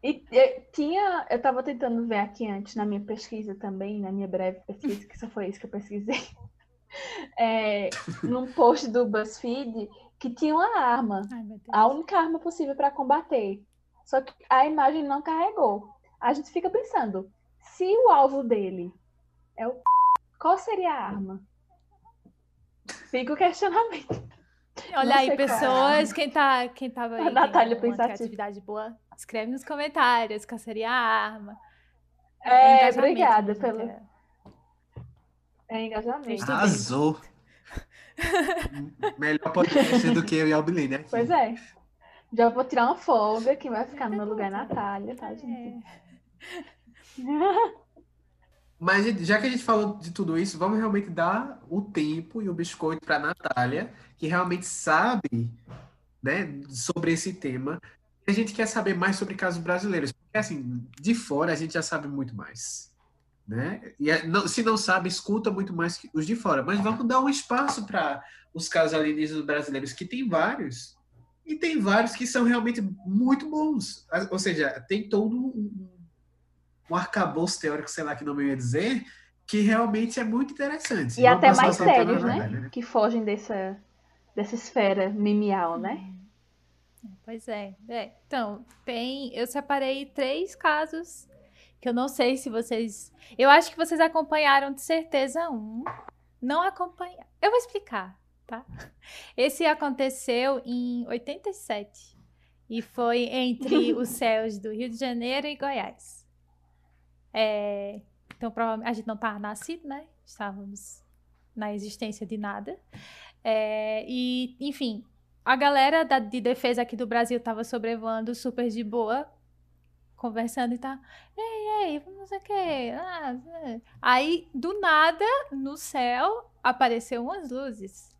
[SPEAKER 1] E tinha, eu tava tentando ver aqui antes na minha pesquisa também, na minha breve pesquisa, que só foi isso que eu pesquisei. É, num post do BuzzFeed que tinha uma arma,
[SPEAKER 3] Ai,
[SPEAKER 1] a única arma possível para combater. Só que a imagem não carregou. A gente fica pensando, se o alvo dele é o qual seria a arma? Fica o questionamento.
[SPEAKER 3] Olha
[SPEAKER 1] não
[SPEAKER 3] aí,
[SPEAKER 1] é
[SPEAKER 3] pessoas, quem, tá, quem tava aí,
[SPEAKER 1] A Natália pensativa.
[SPEAKER 3] criatividade boa, escreve nos comentários qual seria a arma.
[SPEAKER 1] É, obrigada
[SPEAKER 3] mesmo,
[SPEAKER 1] pelo
[SPEAKER 3] que é-
[SPEAKER 1] é engajamento.
[SPEAKER 3] Estudei.
[SPEAKER 2] Arrasou. Melhor podcast do que eu e a Albilene aqui.
[SPEAKER 1] Pois é. Já vou tirar uma folga, quem vai ficar no meu lugar é Natália, tá, gente?
[SPEAKER 3] É.
[SPEAKER 2] Mas já que a gente falou de tudo isso, vamos realmente dar o tempo e o biscoito para Natália, que realmente sabe, né, sobre esse tema. A gente quer saber mais sobre casos brasileiros, porque assim, de fora a gente já sabe muito mais, né? E é- não- se não sabe, escuta muito mais que os de fora. Mas vamos dar um espaço para os casos alienígenas brasileiros, que tem vários. E tem vários que são realmente muito bons. Ou seja, tem todo um, um arcabouço teórico, sei lá que nome eu ia dizer, que realmente é muito interessante.
[SPEAKER 1] E
[SPEAKER 2] Vamos
[SPEAKER 1] até mais sérios, né?
[SPEAKER 2] verdade,
[SPEAKER 1] Que fogem dessa, dessa esfera memeal, né?
[SPEAKER 3] Pois é, é. Então, tem. Eu separei três casos que eu não sei se vocês. Eu acho que vocês acompanharam de certeza um. Não acompanharam. Eu vou explicar, tá? Esse aconteceu em 87 e foi entre os céus do Rio de Janeiro e Goiás. É, então, provavelmente a gente não estava nascido, né? Estávamos na existência de nada. É, e, enfim, a galera da- de defesa aqui do Brasil tava sobrevoando super de boa, conversando e tá. Ei, ei, não sei o quê. ah, é." Aí, do nada, no céu, apareceu umas luzes.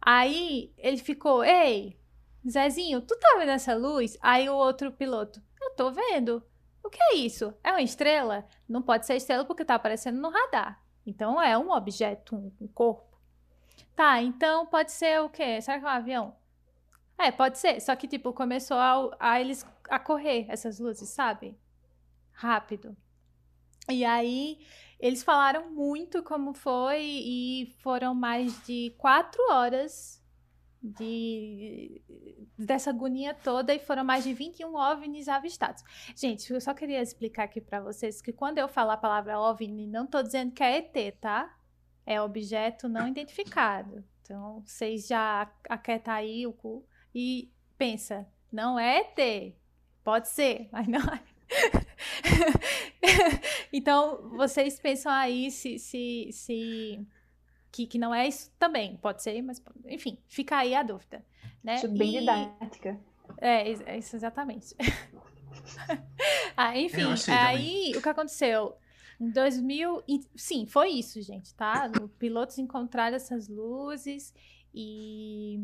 [SPEAKER 3] Aí ele ficou, ei, Zezinho, tu tá vendo essa luz? Aí o outro piloto, eu tô vendo. O que é isso? É uma estrela? Não pode ser estrela porque tá aparecendo no radar. Então é um objeto, um, corpo. Tá, então pode ser o quê? Será que é um avião? É, pode ser. Só que, tipo, começou a, a eles a correr essas luzes, sabe? Rápido. E aí, eles falaram muito como foi e foram mais de quatro horas de dessa agonia toda e foram mais de 21 OVNIs avistados. Gente, eu só queria explicar aqui pra vocês que quando eu falar a palavra OVNI, não tô dizendo que é ET, tá? É objeto não identificado. Então, vocês já aquietam aí o cu e pensa, não é ET. Pode ser, mas não é. então, vocês pensam aí se, se, se que, que não é isso também. Pode ser, mas enfim, fica aí a dúvida. Né?
[SPEAKER 1] Acho bem
[SPEAKER 3] E-
[SPEAKER 1] didática.
[SPEAKER 3] é, é isso exatamente. ah, enfim,
[SPEAKER 2] também.
[SPEAKER 3] aí o que aconteceu? Em 2000. e- Sim, foi isso, gente, tá? Os pilotos encontraram essas luzes e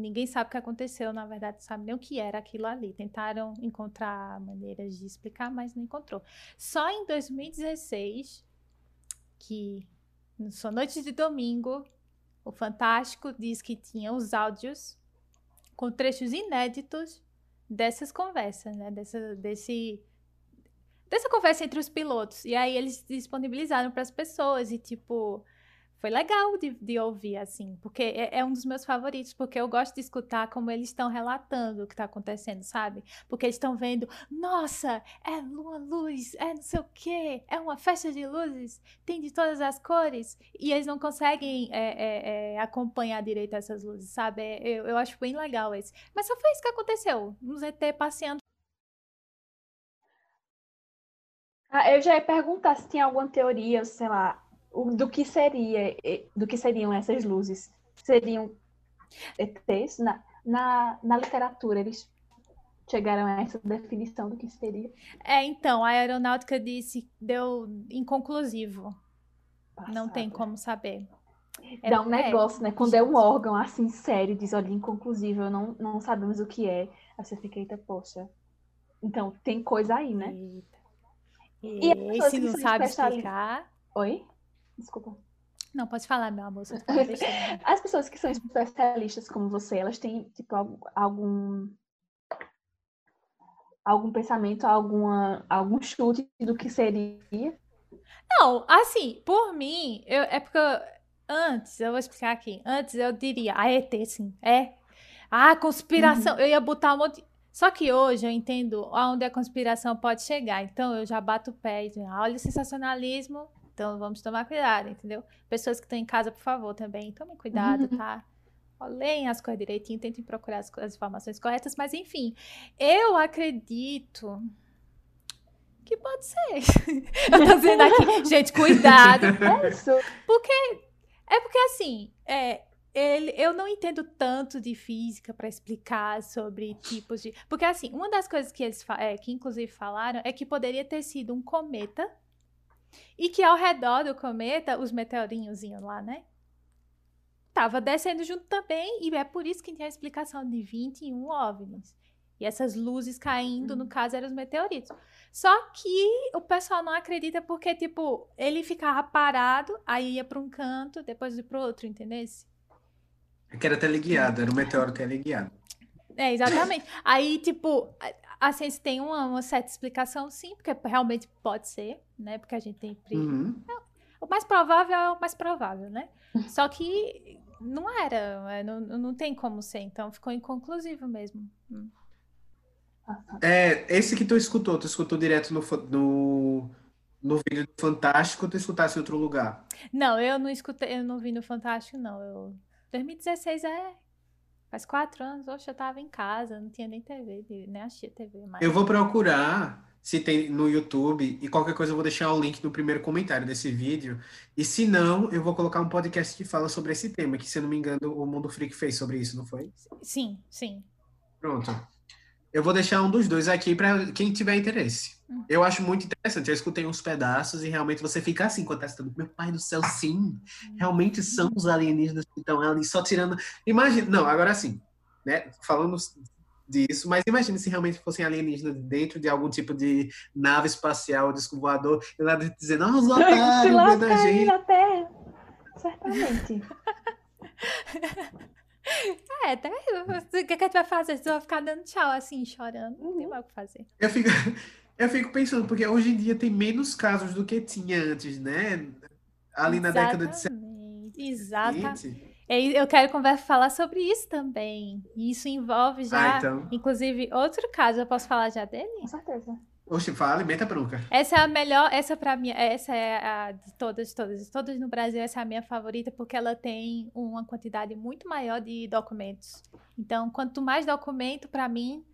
[SPEAKER 3] ninguém sabe o que aconteceu, na verdade, sabe nem o que era aquilo ali. Tentaram encontrar maneiras de explicar, mas não encontrou. Só em 2016, que na sua noite de domingo, o Fantástico diz que tinha os áudios com trechos inéditos dessas conversas, né? Dessa, desse, dessa conversa entre os pilotos. E aí eles disponibilizaram para as pessoas e, tipo, foi legal de, de ouvir, assim, porque é, é, um dos meus favoritos, porque eu gosto de escutar como eles estão relatando o que está acontecendo, sabe? Porque eles estão vendo, nossa, é lua luz, é não sei o quê, é uma festa de luzes, tem de todas as cores, e eles não conseguem é, é, é acompanhar direito essas luzes, sabe? É, eu, eu acho bem legal esse. Mas só foi isso que aconteceu, uns ET passeando.
[SPEAKER 1] Ah, eu já ia perguntar se tinha alguma teoria, sei lá, do que seria, do que seriam essas luzes. Seriam ETs? Na, na, na literatura, eles chegaram a essa definição do que seria?
[SPEAKER 3] É, então, a aeronáutica disse, deu inconclusivo. Passada. Não tem como saber.
[SPEAKER 1] É, Dá um é, negócio, né? Quando é um órgão assim sério, diz, olha, inconclusivo, não, não sabemos o que é. Aí você fica, eita, poxa. Então, tem coisa aí, né?
[SPEAKER 3] Eita. E, e se não sabe explicar...
[SPEAKER 1] Oi? Desculpa.
[SPEAKER 3] Não, pode falar, meu amor.
[SPEAKER 1] As pessoas que são especialistas como você, elas têm, tipo, algum algum pensamento, alguma, algum chute do que seria?
[SPEAKER 3] Não, assim, por mim, eu, é porque eu, antes, eu vou explicar aqui, antes eu diria, a ET, sim, é. Ah, conspiração, uhum. eu ia botar um monte. Só que hoje eu entendo aonde a conspiração pode chegar, então eu já bato o pé e digo, ah, olha o sensacionalismo, então vamos tomar cuidado, entendeu? Pessoas que estão em casa, por favor, também, tomem cuidado, uhum. tá? Leem as coisas direitinho, tentem procurar as, as informações corretas, mas enfim, eu acredito que pode ser. eu tô dizendo aqui, gente, cuidado.
[SPEAKER 1] É isso.
[SPEAKER 3] Porque, é porque assim, é, ele, eu não entendo tanto de física para explicar sobre tipos de. Porque, assim, uma das coisas que eles é, que inclusive falaram é que poderia ter sido um cometa e que ao redor do cometa, os meteorinhos lá, né? Tava descendo junto também, e é por isso que tem a explicação de 21 OVNIs. E essas luzes caindo, no hum. caso, eram os meteoritos. Só que o pessoal não acredita porque, tipo, ele ficava parado, aí ia para um canto, depois ia para outro, entendeu?
[SPEAKER 2] É que era teleguiado, era um meteoro teleguiado.
[SPEAKER 3] É, exatamente. aí, tipo, a ciência tem uma, uma, certa explicação, sim, porque realmente pode ser, né? Porque a gente tem. Uhum. É, o mais provável é o mais provável, né? Só que não era, é, não, não tem como ser, então ficou inconclusivo mesmo. Hum.
[SPEAKER 2] É, esse que tu escutou, tu escutou direto no, no, no vídeo do Fantástico ou tu escutasse em outro lugar?
[SPEAKER 3] Não, eu não escutei, eu não vi no Fantástico, não. Eu, 2016 é Faz quatro anos, oxe, eu tava em casa, não tinha nem TV, nem assistia TV mais.
[SPEAKER 2] Eu vou procurar se tem no YouTube e qualquer coisa eu vou deixar o link no primeiro comentário desse vídeo. E se não, eu vou colocar um podcast que fala sobre esse tema, que se eu não me engano o Mundo Freak fez sobre isso, não foi?
[SPEAKER 3] Sim, sim.
[SPEAKER 2] Pronto. Eu vou deixar um dos dois aqui para quem tiver interesse. Eu acho muito interessante. Eu escutei uns pedaços e realmente você fica assim quando tá assistindo. Meu pai do céu, sim. Realmente são os alienígenas que estão ali só tirando. Imagina. Não, agora sim. Né? Falando disso, mas imagine se realmente fossem alienígenas dentro de algum tipo de nave espacial, disco voador, e lá dizendo, ah, os otários vendo a gente.
[SPEAKER 1] Na Terra. Certamente.
[SPEAKER 3] É, até o que, que tu vai fazer? Você vai ficar dando tchau assim, chorando. Não tem uhum. mais o que fazer.
[SPEAKER 2] Eu fico, eu fico pensando, porque hoje em dia tem menos casos do que tinha antes, né? Ali Exatamente. na década de 70.
[SPEAKER 3] Exatamente. Eu quero conversa, falar sobre isso também. E isso envolve já, ah, então. inclusive, outro caso. Eu posso falar já dele?
[SPEAKER 1] Com certeza.
[SPEAKER 2] Oxe, fala, meta bronca.
[SPEAKER 3] Essa é a melhor, essa para mim, essa é a de todas, todas, todas no Brasil, essa é a minha favorita porque ela tem uma quantidade muito maior de documentos. Então, quanto mais documento, para mim,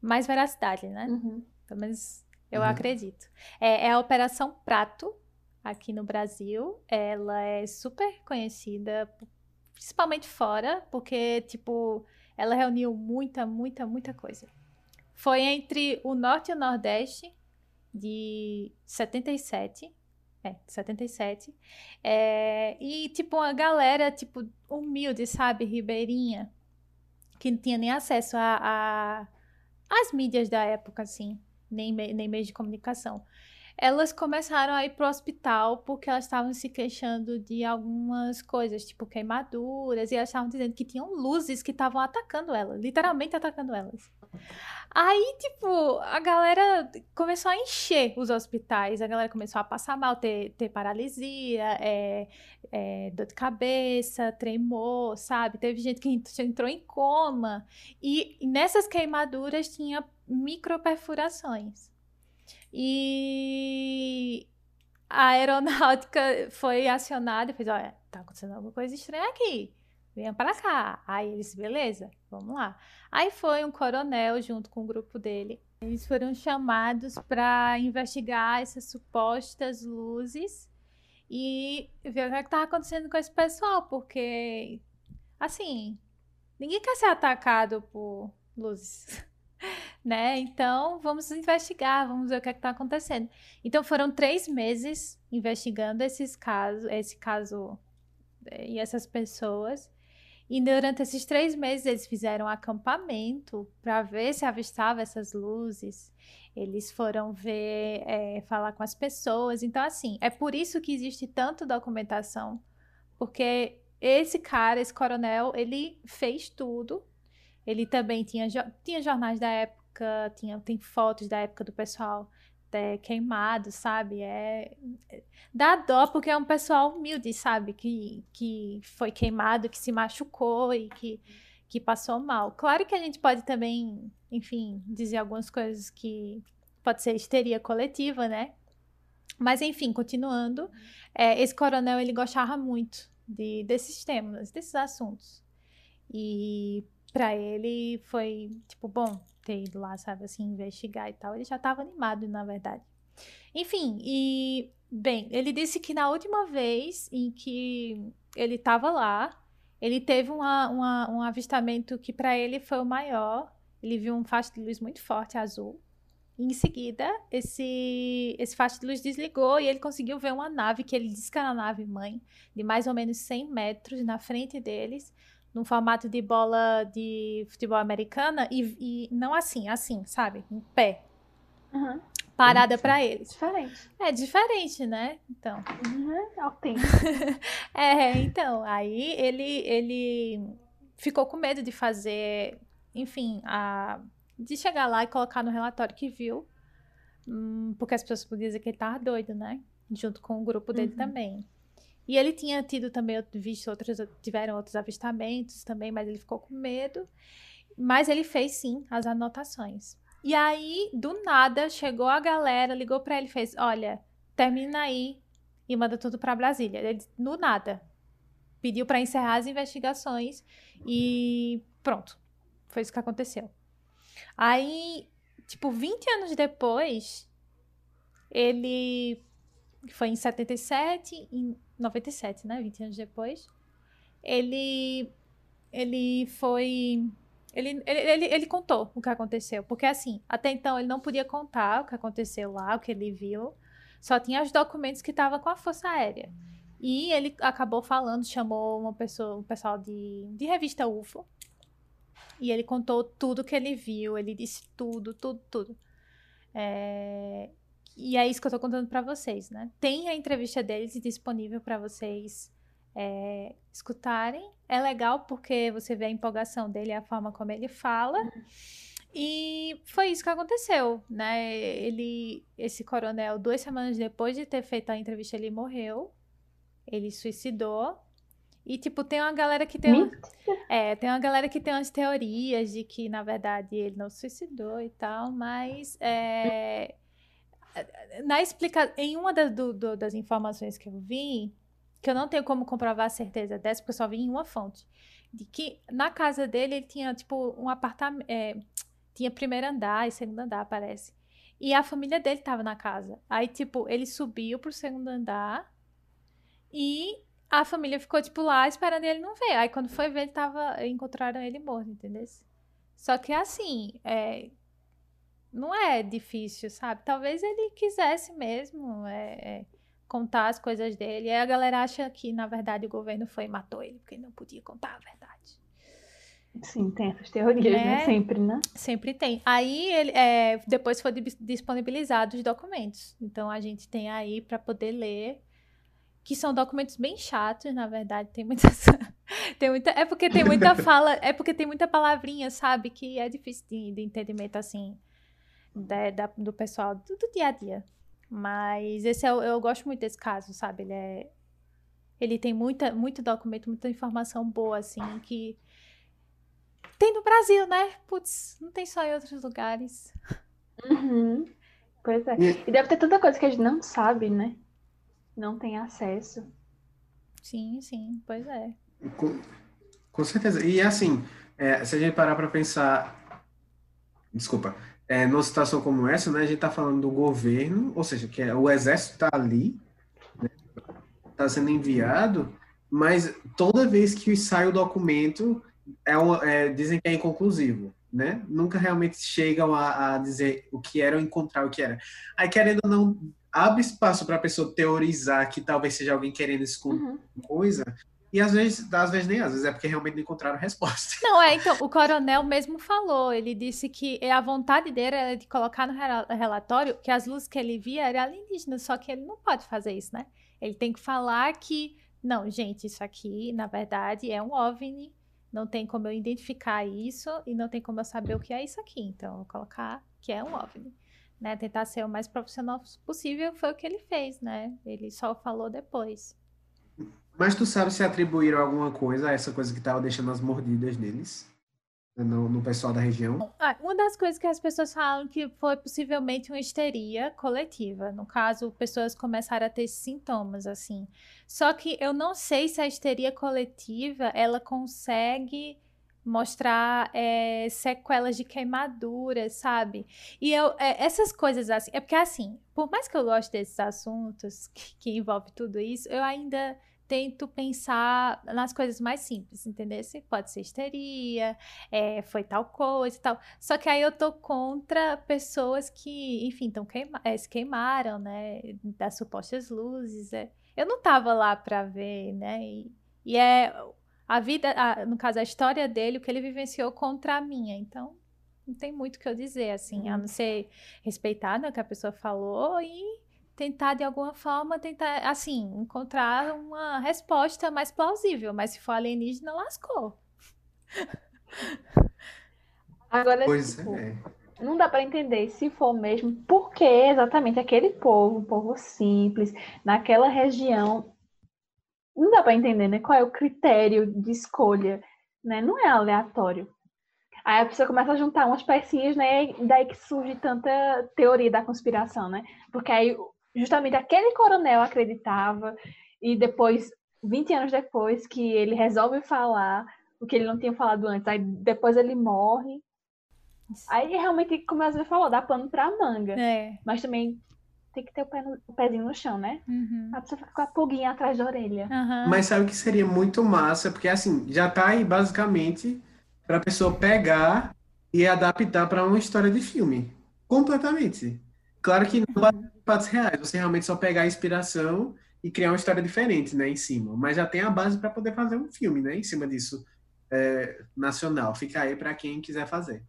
[SPEAKER 3] mais veracidade, né? Uhum. Pelo menos eu uhum. acredito. É, é, a Operação Prato, aqui no Brasil. Ela é super conhecida, principalmente fora, porque, tipo, ela reuniu muita, muita, muita coisa. Foi entre o Norte e o Nordeste de 77. É, 77. É, e, tipo, uma galera, tipo, humilde, sabe? Ribeirinha. Que não tinha nem acesso a, a, às mídias da época, assim. Nem, nem meios de comunicação. elas começaram a ir pro hospital porque elas estavam se queixando de algumas coisas, tipo queimaduras, e elas estavam dizendo que tinham luzes que estavam atacando elas, literalmente atacando elas. Aí, tipo, a galera começou a encher os hospitais, a galera começou a passar mal, ter, ter paralisia, é, é, dor de cabeça, tremor, sabe? Teve gente que entrou em coma. E nessas queimaduras tinha microperfurações. E a aeronáutica foi acionada e fez: olha, tá acontecendo alguma coisa estranha aqui. Venha para cá. Aí eles, beleza, vamos lá. Aí foi um coronel junto com o grupo dele. Eles foram chamados para investigar essas supostas luzes e ver o que é estava acontecendo com esse pessoal, porque, assim, ninguém quer ser atacado por luzes. né? Então, vamos investigar, vamos ver o que é está acontecendo. Então, foram três meses investigando esses casos, esse caso eh, e essas pessoas. E durante esses três meses eles fizeram um acampamento para ver se avistava essas luzes. Eles foram ver, é, falar com as pessoas. Então, assim, é por isso que existe tanto documentação, porque esse cara, esse coronel, ele fez tudo. Ele também tinha, tinha jornais da época, tinha, tem fotos da época do pessoal é, queimado, sabe? É, é, dá dó porque é um pessoal humilde, sabe? Que, que foi queimado, que se machucou e que, que passou mal. Claro que a gente pode também, enfim, dizer algumas coisas que pode ser histeria coletiva, né? Mas enfim, continuando, é, esse coronel ele gostava muito de, desses temas, desses assuntos. E para ele foi tipo bom ter ido lá, sabe, assim, investigar e tal. Ele já estava animado, na verdade. Enfim, e bem, ele disse que na última vez em que ele estava lá, ele teve uma, uma, um avistamento que para ele foi o maior. Ele viu um faixa de luz muito forte azul. E em seguida, esse, esse faixa de luz desligou e ele conseguiu ver uma nave, que ele disse que era a nave mãe, de mais ou menos 100 metros na frente deles, num formato de bola de futebol americana e, e não assim, assim, sabe? Em pé.
[SPEAKER 1] Uhum.
[SPEAKER 3] Parada para eles.
[SPEAKER 1] Diferente.
[SPEAKER 3] É diferente, né? Então.
[SPEAKER 1] Uhum, autêntico.
[SPEAKER 3] é, então, aí ele, ele ficou com medo de fazer, enfim, a, de chegar lá e colocar no relatório que viu, hum, porque as pessoas podiam dizer que ele tava doido, né? Junto com o grupo dele uhum. também. E ele tinha tido também, visto outros, tiveram outros avistamentos também, mas ele ficou com medo. Mas ele fez sim as anotações. E aí, do nada, chegou a galera, ligou para ele fez: Olha, termina aí e manda tudo para Brasília. Ele, no nada. Pediu para encerrar as investigações e pronto. Foi isso que aconteceu. Aí, tipo, 20 anos depois, ele foi em 77, em 97, né? 20 anos depois. Ele. Ele foi. Ele, ele, ele, contou o que aconteceu. Porque, assim, até então ele não podia contar o que aconteceu lá, o que ele viu. Só tinha os documentos que estavam com a Força Aérea. E ele acabou falando, chamou uma pessoa, um pessoal de, de revista UFO. E ele contou tudo que ele viu, ele disse tudo, tudo, tudo. É, e é isso que eu tô contando para vocês, né? Tem a entrevista deles disponível para vocês é, escutarem. É legal porque você vê a empolgação dele, a forma como ele fala. E foi isso que aconteceu, né? Ele, esse coronel, duas semanas depois de ter feito a entrevista, ele morreu. Ele suicidou. E, tipo, tem uma galera que tem. Uma, é, tem uma galera que tem umas teorias de que, na verdade, ele não suicidou e tal, mas. É, na explica... em uma das, do, do, das informações que eu vi, que eu não tenho como comprovar a certeza dessa, porque eu só vi em uma fonte, de que na casa dele ele tinha, tipo, um apartamento. É, tinha primeiro andar e segundo andar, parece. E a família dele tava na casa. Aí, tipo, ele subiu pro segundo andar e a família ficou, tipo, lá esperando ele não ver. Aí, quando foi ver, ele tava. Encontraram ele morto, entendeu? Só que, assim, é, não é difícil, sabe? Talvez ele quisesse mesmo é, é, contar as coisas dele. E a galera acha que, na verdade, o governo foi e matou ele, porque ele não podia contar a verdade.
[SPEAKER 1] Sim, tem essas teorias, né?
[SPEAKER 3] Né?
[SPEAKER 1] Sempre, né?
[SPEAKER 3] Sempre tem. Aí ele é, depois foi di- disponibilizado os documentos. Então a gente tem aí para poder ler, que são documentos bem chatos, na verdade. Tem muitas, tem muita, é porque tem muita fala, é porque tem muita palavrinha, sabe, que é difícil de, de entendimento assim da- da- do pessoal do, do dia a dia. Mas esse é, eu gosto muito desse caso, sabe? Ele é, ele tem muita, muito documento, muita informação boa assim que tem no Brasil, né? Putz, não tem só em outros lugares.
[SPEAKER 1] Uhum. Pois é.
[SPEAKER 2] E-
[SPEAKER 1] E deve ter tanta coisa que a gente não sabe, né? Não tem acesso.
[SPEAKER 3] Sim, sim, pois é.
[SPEAKER 2] Com, com certeza. E assim, é, se a gente parar para pensar, desculpa, é, numa situação como essa, né, a gente está falando do governo, ou seja, que é, o exército está ali, está sendo enviado, mas toda vez que sai o documento, é uma- é, dizem que é inconclusivo, né? Nunca realmente chegam a, a dizer o que era ou encontrar o que era. Aí, querendo ou não, abre espaço para a pessoa teorizar que talvez seja alguém querendo esconder
[SPEAKER 1] Uhum.
[SPEAKER 2] coisa, e às vezes, às vezes nem às vezes é porque realmente não encontraram resposta.
[SPEAKER 3] Não, é, então, o coronel mesmo falou, ele disse que a vontade dele era de colocar no rela- relatório que as luzes que ele via eram alienígenas, só que ele não pode fazer isso, né? Ele tem que falar que, não, gente, isso aqui, na verdade, é um OVNI, não tem como eu identificar isso e não tem como eu saber o que é isso aqui, então eu vou colocar que é um OVNI. Né, tentar ser o mais profissional possível foi o que ele fez, né? Ele só falou depois.
[SPEAKER 2] Mas tu sabe se atribuíram alguma coisa a essa coisa que tava deixando as mordidas deles? No, no pessoal da região?
[SPEAKER 3] Ah, uma das coisas que as pessoas falam que foi possivelmente uma histeria coletiva. No caso, pessoas começaram a ter sintomas assim. Só que eu não sei se a histeria coletiva ela consegue mostrar é, sequelas de queimaduras, sabe? E eu, é, essas coisas assim, é porque assim, por mais que eu goste desses assuntos que, que envolve tudo isso, eu ainda tento pensar nas coisas mais simples, entendeu? Se pode ser histeria, é, foi tal coisa e tal. Só que aí eu tô contra pessoas que, enfim, tão queima é, se queimaram, né? Das supostas luzes. é. Eu não tava lá pra ver, né? E, e é a vida, a- no caso, a história dele, o que ele vivenciou contra a minha. Então, não tem muito o que eu dizer, assim, a
[SPEAKER 1] Uhum.
[SPEAKER 3] não ser respeitar né, o que a pessoa falou e tentar, de alguma forma, tentar, assim, encontrar uma resposta mais plausível. Mas se for alienígena, lascou.
[SPEAKER 1] Agora,
[SPEAKER 2] Pois
[SPEAKER 1] tipo,
[SPEAKER 2] é.
[SPEAKER 1] não dá pra entender se for mesmo por que exatamente aquele povo, um povo simples, naquela região. Não dá pra entender, né? Qual é o critério de escolha, né? Não é aleatório. Aí a pessoa começa a juntar umas pecinhas, né? E daí que surge tanta teoria da conspiração, né? Porque aí justamente aquele coronel acreditava e depois, 20 anos depois, que ele resolve falar o que ele não tinha falado antes, aí depois ele morre. Aí realmente, como a Zé falou, dá pano pra manga.
[SPEAKER 3] É.
[SPEAKER 1] Mas também tem que ter o, pé no- o pezinho no chão, né?
[SPEAKER 3] Uhum.
[SPEAKER 1] A pessoa fica com a pulguinha atrás da orelha.
[SPEAKER 3] Aham.
[SPEAKER 2] Mas sabe o que seria muito massa? Porque assim, já tá aí basicamente pra pessoa pegar e adaptar para uma história de filme. Completamente. Claro que não em fatos reais, você realmente só pegar a inspiração e criar uma história diferente, né, em cima. Mas já tem a base para poder fazer um filme, né, em cima disso, é, nacional. Fica aí para quem quiser fazer.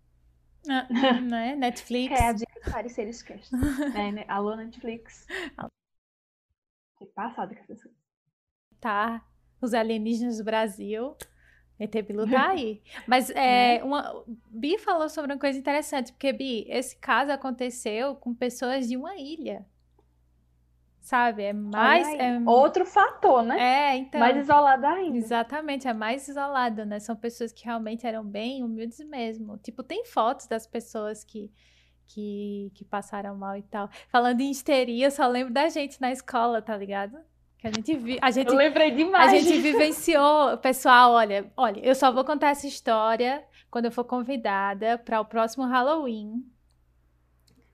[SPEAKER 3] Ah, né? Netflix.
[SPEAKER 1] É a dica do Pareceres Cast. é, né? Alô, Netflix. Fiquei passada com essas coisas.
[SPEAKER 3] tá? Os alienígenas do Brasil. ET Bilu tá aí. Mas é, uma, Bi falou sobre uma coisa interessante, porque, Bi, esse caso aconteceu com pessoas de uma ilha. Sabe? É mais. É,
[SPEAKER 1] Outro fator, né?
[SPEAKER 3] é, então.
[SPEAKER 1] Mais isolado ainda.
[SPEAKER 3] Exatamente, é mais isolado, né? São pessoas que realmente eram bem humildes mesmo. Tipo, tem fotos das pessoas que, que, que passaram mal e tal. Falando em histeria, eu só lembro da gente na escola, tá ligado? Que a gente vi, a gente
[SPEAKER 1] Eu lembrei
[SPEAKER 3] a
[SPEAKER 1] demais.
[SPEAKER 3] gente
[SPEAKER 1] disso.
[SPEAKER 3] vivenciou, pessoal, olha, olha, eu só vou contar essa história quando eu for convidada para o próximo Halloween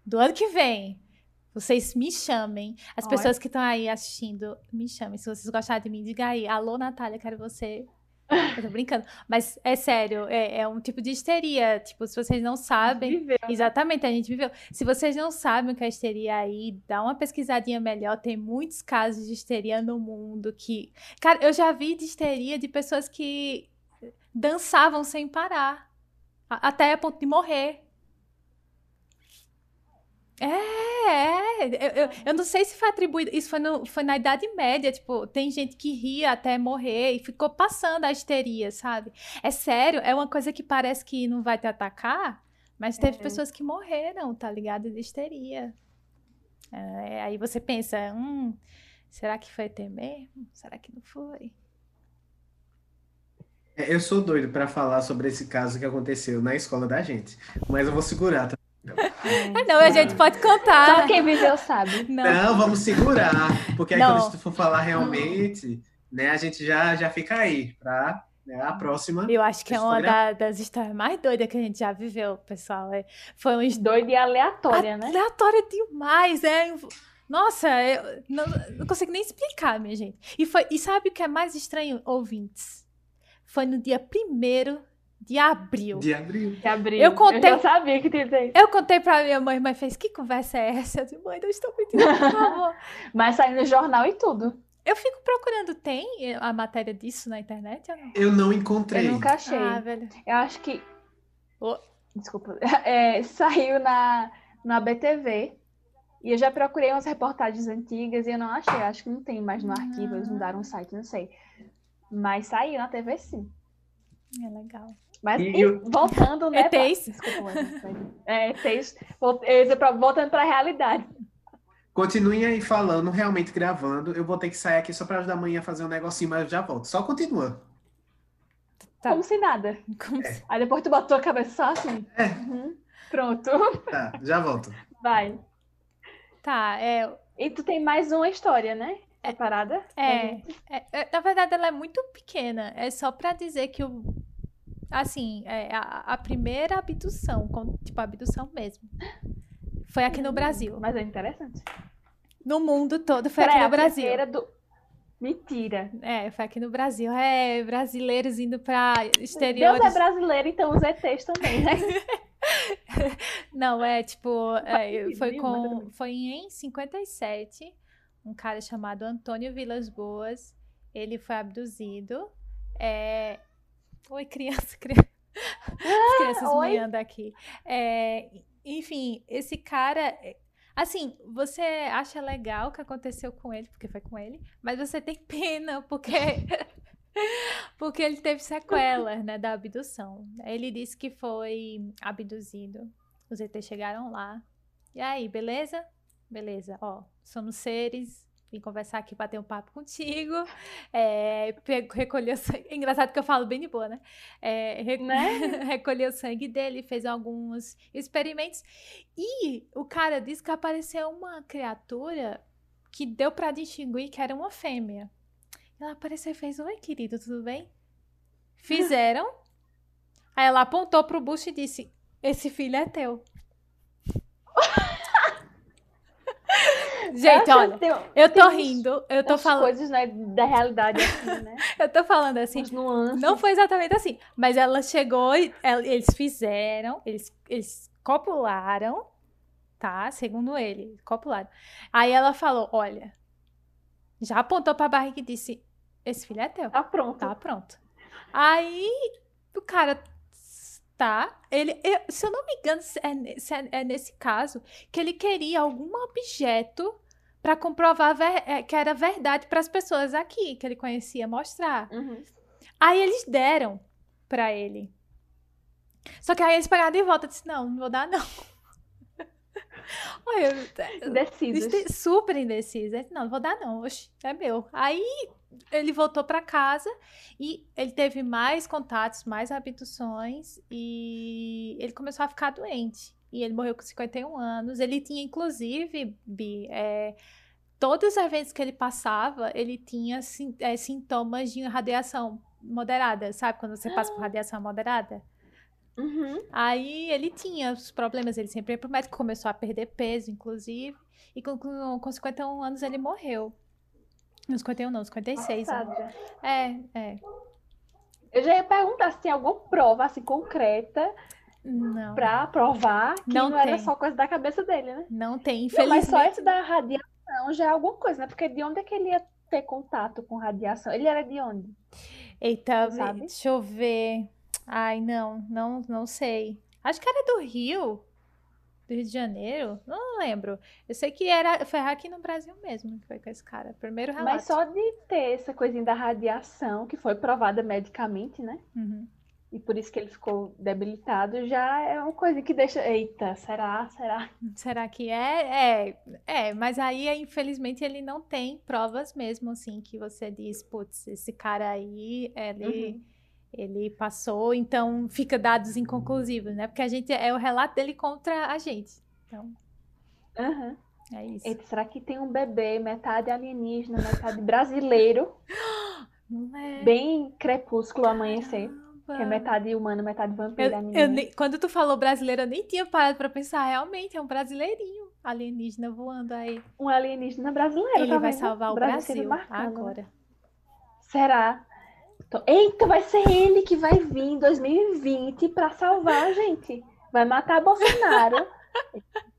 [SPEAKER 3] do ano que vem. Vocês me chamem. As
[SPEAKER 1] Olha.
[SPEAKER 3] pessoas que estão aí assistindo, me chamem. Se vocês gostarem de mim, diga aí. Alô, Natália, quero você. Eu tô brincando. Mas é sério, é, é um tipo de histeria. Tipo, se vocês não sabem.
[SPEAKER 1] Viveu.
[SPEAKER 3] Exatamente, a gente viveu. Se vocês não sabem o que é histeria aí, dá uma pesquisadinha melhor. Tem muitos casos de histeria no mundo que. Cara, eu já vi de histeria de pessoas que dançavam sem parar. Até a ponto de morrer. É, é. Eu, eu, eu não sei se foi atribuído. Isso foi, no, foi na Idade Média. Tipo, tem gente que ria até morrer e ficou passando a histeria, sabe? É sério, é uma coisa que parece que não vai te atacar, mas teve
[SPEAKER 1] É.
[SPEAKER 3] pessoas que morreram, tá ligado? De histeria. É, aí você pensa, hum, será que foi ter mesmo? Será que não foi?
[SPEAKER 2] É, Eu sou doido pra falar sobre esse caso que aconteceu na escola da gente, mas eu vou segurar, tá?
[SPEAKER 3] Ah, não, a gente pode contar.
[SPEAKER 1] Só
[SPEAKER 3] né?
[SPEAKER 1] quem viveu sabe.
[SPEAKER 3] Não.
[SPEAKER 2] Não, vamos segurar, porque aí
[SPEAKER 3] Não.
[SPEAKER 2] quando a gente for falar realmente, né, a gente já, já fica aí pra né, a próxima.
[SPEAKER 3] Eu acho que é uma da- das histórias mais doidas que a gente já viveu, pessoal. É, foi uma
[SPEAKER 1] Doida e aleatória, né?
[SPEAKER 3] Aleatória demais, é. Nossa, eu não, não consigo nem explicar, minha gente. E, foi, e sabe o que é mais estranho, ouvintes? Foi no dia 1 de abril.
[SPEAKER 2] De abril.
[SPEAKER 1] De abril.
[SPEAKER 3] Eu contei-
[SPEAKER 1] Eu já sabia que tinha isso.
[SPEAKER 3] Eu contei pra minha mãe, mãe fez, que conversa é essa? Eu disse, mãe, não estou mentindo, por favor.
[SPEAKER 1] Mas saiu no jornal e tudo.
[SPEAKER 3] Eu fico procurando, tem a matéria disso na internet ou não?
[SPEAKER 2] Eu não encontrei.
[SPEAKER 1] Eu nunca achei.
[SPEAKER 3] Ah, velho.
[SPEAKER 1] Eu acho que.
[SPEAKER 3] Ô.
[SPEAKER 1] Desculpa. É, saiu na, na BTV. E eu já procurei umas reportagens antigas e eu não achei. Acho que não tem mais no arquivo. Eles mudaram o site, não sei. Mas saiu na TV sim.
[SPEAKER 3] É legal.
[SPEAKER 1] Mas
[SPEAKER 2] E
[SPEAKER 1] e
[SPEAKER 2] eu-
[SPEAKER 1] voltando, né? pra-
[SPEAKER 3] ETs.
[SPEAKER 1] Desculpa, mas- é, ETs. Vol- eu ia dizer pra- Voltando pra realidade.
[SPEAKER 2] Continuem aí falando, realmente gravando. Eu vou ter que sair aqui só pra ajudar a mãe a fazer um negocinho, mas eu já volto. Só continua.
[SPEAKER 3] Tá.
[SPEAKER 1] Como se nada.
[SPEAKER 3] Como se-
[SPEAKER 1] Aí depois tu botou a cabeça só assim.
[SPEAKER 2] É.
[SPEAKER 1] Uhum. Pronto.
[SPEAKER 2] Tá, já volto.
[SPEAKER 1] Vai.
[SPEAKER 3] Tá, é,
[SPEAKER 1] E tu tem mais uma história, né? Separada?
[SPEAKER 3] É, é, é, na verdade ela é muito pequena. É só pra dizer que o assim, é, a, a primeira abdução, com- tipo abdução mesmo, foi aqui no Brasil.
[SPEAKER 1] Mas é interessante.
[SPEAKER 3] No mundo todo foi
[SPEAKER 1] Peraí,
[SPEAKER 3] aqui no
[SPEAKER 1] a
[SPEAKER 3] Brasil.
[SPEAKER 1] primeira do... Mentira.
[SPEAKER 3] É, foi aqui no Brasil. É, brasileiros indo pra
[SPEAKER 1] Deus
[SPEAKER 3] exteriores.
[SPEAKER 1] é brasileiro, então os ETs também, né?
[SPEAKER 3] Não, é tipo, é, foi com foi em 57, um cara chamado Antônio Vilas Boas, ele foi abduzido. É... Oi, criança, criança. As crianças
[SPEAKER 1] Ah, oi.
[SPEAKER 3] miando aqui. É, enfim, esse cara, é, assim, você acha legal o que aconteceu com ele, porque foi com ele, mas você tem pena, porque porque ele teve sequelas, né, da abdução. Ele disse que foi abduzido. Os ETs chegaram lá. E aí, beleza? Beleza, ó, somos seres. Vim conversar aqui, bater um papo contigo. É, recolheu sangue. É engraçado que eu falo bem de boa, né? É, re-
[SPEAKER 1] Né?
[SPEAKER 3] recolheu o sangue dele, fez alguns experimentos. E o cara disse que apareceu uma criatura que deu pra distinguir que era uma fêmea. Ela apareceu e fez: Oi, querido, tudo bem? Fizeram. Aí ela apontou pro bucho e disse: Esse filho é teu. Gente,
[SPEAKER 1] Acho
[SPEAKER 3] olha,
[SPEAKER 1] tem-
[SPEAKER 3] eu tô rindo, eu tô falando,
[SPEAKER 1] coisas, né, da realidade assim, né?
[SPEAKER 3] eu tô falando assim,
[SPEAKER 1] nuances.
[SPEAKER 3] não foi exatamente assim, mas ela chegou e ela- eles fizeram, eles, eles copularam, tá? Segundo ele, copularam. Aí ela falou: Olha, já apontou pra barriga e disse: Esse filho é teu.
[SPEAKER 1] Tá pronto.
[SPEAKER 3] Tá pronto. Aí o cara tá. Ele, eu- se eu não me engano, é, é- é nesse caso que ele queria algum objeto pra comprovar é, que era verdade para as pessoas aqui que ele conhecia mostrar.
[SPEAKER 1] Uhum.
[SPEAKER 3] Aí eles deram pra ele. Só que aí eles pegaram de volta e disse: Não, não vou dar, não.
[SPEAKER 1] Indecisos.
[SPEAKER 3] Super indecisa. Ele, Não, não vou dar não, oxe, é meu. Aí ele voltou pra casa e ele teve mais contatos, mais abduções e ele começou a ficar doente. E ele morreu com 51 anos. Ele tinha, inclusive, Bi, é, todos os eventos que ele passava, ele tinha sin- é, sintomas de radiação moderada. Sabe quando você passa por radiação moderada?
[SPEAKER 1] Uhum.
[SPEAKER 3] Aí ele tinha os problemas, ele sempre ia pro médico, começou a perder peso, inclusive. E com, com, com 51 anos ele morreu. Não, 51 não, 56. né? É, é.
[SPEAKER 1] Eu já ia perguntar se tem alguma prova assim concreta
[SPEAKER 3] Não,
[SPEAKER 1] pra provar que
[SPEAKER 3] Não
[SPEAKER 1] não, era só coisa da cabeça dele, né?
[SPEAKER 3] não tem,
[SPEAKER 1] Não, mas
[SPEAKER 3] infelizmente.
[SPEAKER 1] só esse da radiação já é alguma coisa, né? Porque de onde é que ele ia ter contato com radiação? Ele era de onde?
[SPEAKER 3] Eita,
[SPEAKER 1] Sabe?
[SPEAKER 3] deixa eu ver. Ai, não, não, não sei. Acho que era do Rio. Do Rio de Janeiro? Não lembro. Eu sei que era, foi aqui no Brasil mesmo que foi com esse cara. Primeiro relato.
[SPEAKER 1] Mas só de ter essa coisinha da radiação, que foi provada medicamente, né?
[SPEAKER 3] Uhum.
[SPEAKER 1] E por isso que ele ficou debilitado, já é uma coisa que deixa. Eita, será? Será?
[SPEAKER 3] Será que é? É, é, mas aí, infelizmente, ele não tem provas mesmo, assim, que você diz, putz, esse cara aí, ele,
[SPEAKER 1] Uhum.
[SPEAKER 3] ele passou, então fica dados inconclusivos, né? Porque a gente, é o relato dele contra a gente. Então,
[SPEAKER 1] Aham.
[SPEAKER 3] é isso.
[SPEAKER 1] Eita, será que tem um bebê, metade alienígena, metade brasileiro, bem crepúsculo amanhecer? Que é metade humano, metade vampiro,
[SPEAKER 3] Eu, eu nem- quando tu falou brasileiro, eu nem tinha parado pra pensar, realmente, é um brasileirinho alienígena voando aí.
[SPEAKER 1] Um alienígena brasileiro,
[SPEAKER 3] Ele
[SPEAKER 1] tá
[SPEAKER 3] vai
[SPEAKER 1] vendo?
[SPEAKER 3] salvar o
[SPEAKER 1] Brasil
[SPEAKER 3] Brasil
[SPEAKER 1] né?
[SPEAKER 3] agora.
[SPEAKER 1] Será? Tô- Eita, vai ser ele que vai vir em 2020 pra salvar a gente. Vai matar Bolsonaro.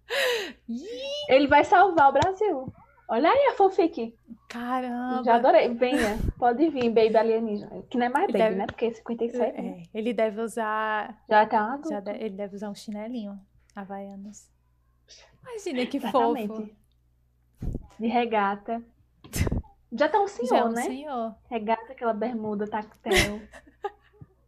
[SPEAKER 1] Ele vai salvar o Brasil. Olha aí a fanfic.
[SPEAKER 3] Caramba!
[SPEAKER 1] Já adorei. Venha, pode vir, baby alienígena. Que não é mais
[SPEAKER 3] Ele
[SPEAKER 1] baby,
[SPEAKER 3] deve-
[SPEAKER 1] né? Porque é 57. né?
[SPEAKER 3] É, ele deve usar.
[SPEAKER 1] Já tá adulto.
[SPEAKER 3] já de- ele deve usar um chinelinho Havaianas. Imagina que
[SPEAKER 1] Exatamente.
[SPEAKER 3] fofo.
[SPEAKER 1] De regata. Já tá um
[SPEAKER 3] Já é
[SPEAKER 1] senhor,
[SPEAKER 3] um
[SPEAKER 1] né?
[SPEAKER 3] senhor.
[SPEAKER 1] Regata, aquela bermuda tactel.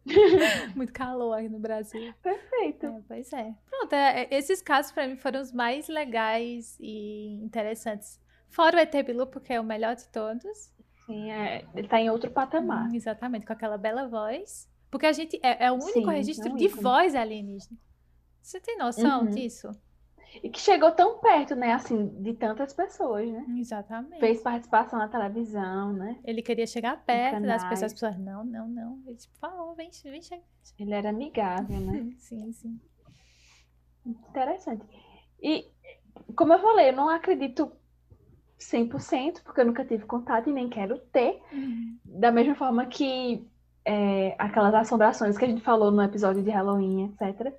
[SPEAKER 3] Muito calor aqui no Brasil.
[SPEAKER 1] Perfeito.
[SPEAKER 3] É, pois é. Pronto, é, é, esses casos pra mim foram os mais legais e interessantes. Fora o ET Bilu, porque é o melhor de todos.
[SPEAKER 1] Sim, é, ele tá em outro patamar.
[SPEAKER 3] Hum, exatamente, com aquela bela voz. Porque a gente é, é o único
[SPEAKER 1] Sim,
[SPEAKER 3] registro
[SPEAKER 1] é
[SPEAKER 3] de voz alienígena. Você tem noção
[SPEAKER 1] Uhum.
[SPEAKER 3] disso?
[SPEAKER 1] E que chegou tão perto, né? Assim, de tantas pessoas, né?
[SPEAKER 3] Exatamente.
[SPEAKER 1] Fez participação na televisão, né?
[SPEAKER 3] Ele queria chegar perto das pessoas, as pessoas, não, não, não. Ele tipo, favor, vem, vem chegar.
[SPEAKER 1] Ele era amigável, né?
[SPEAKER 3] Sim, sim.
[SPEAKER 1] Interessante. E, como eu falei, eu não acredito 100%, porque eu nunca tive contato e nem quero ter. Da mesma forma que é, aquelas assombrações que a gente falou no episódio de Halloween, etc.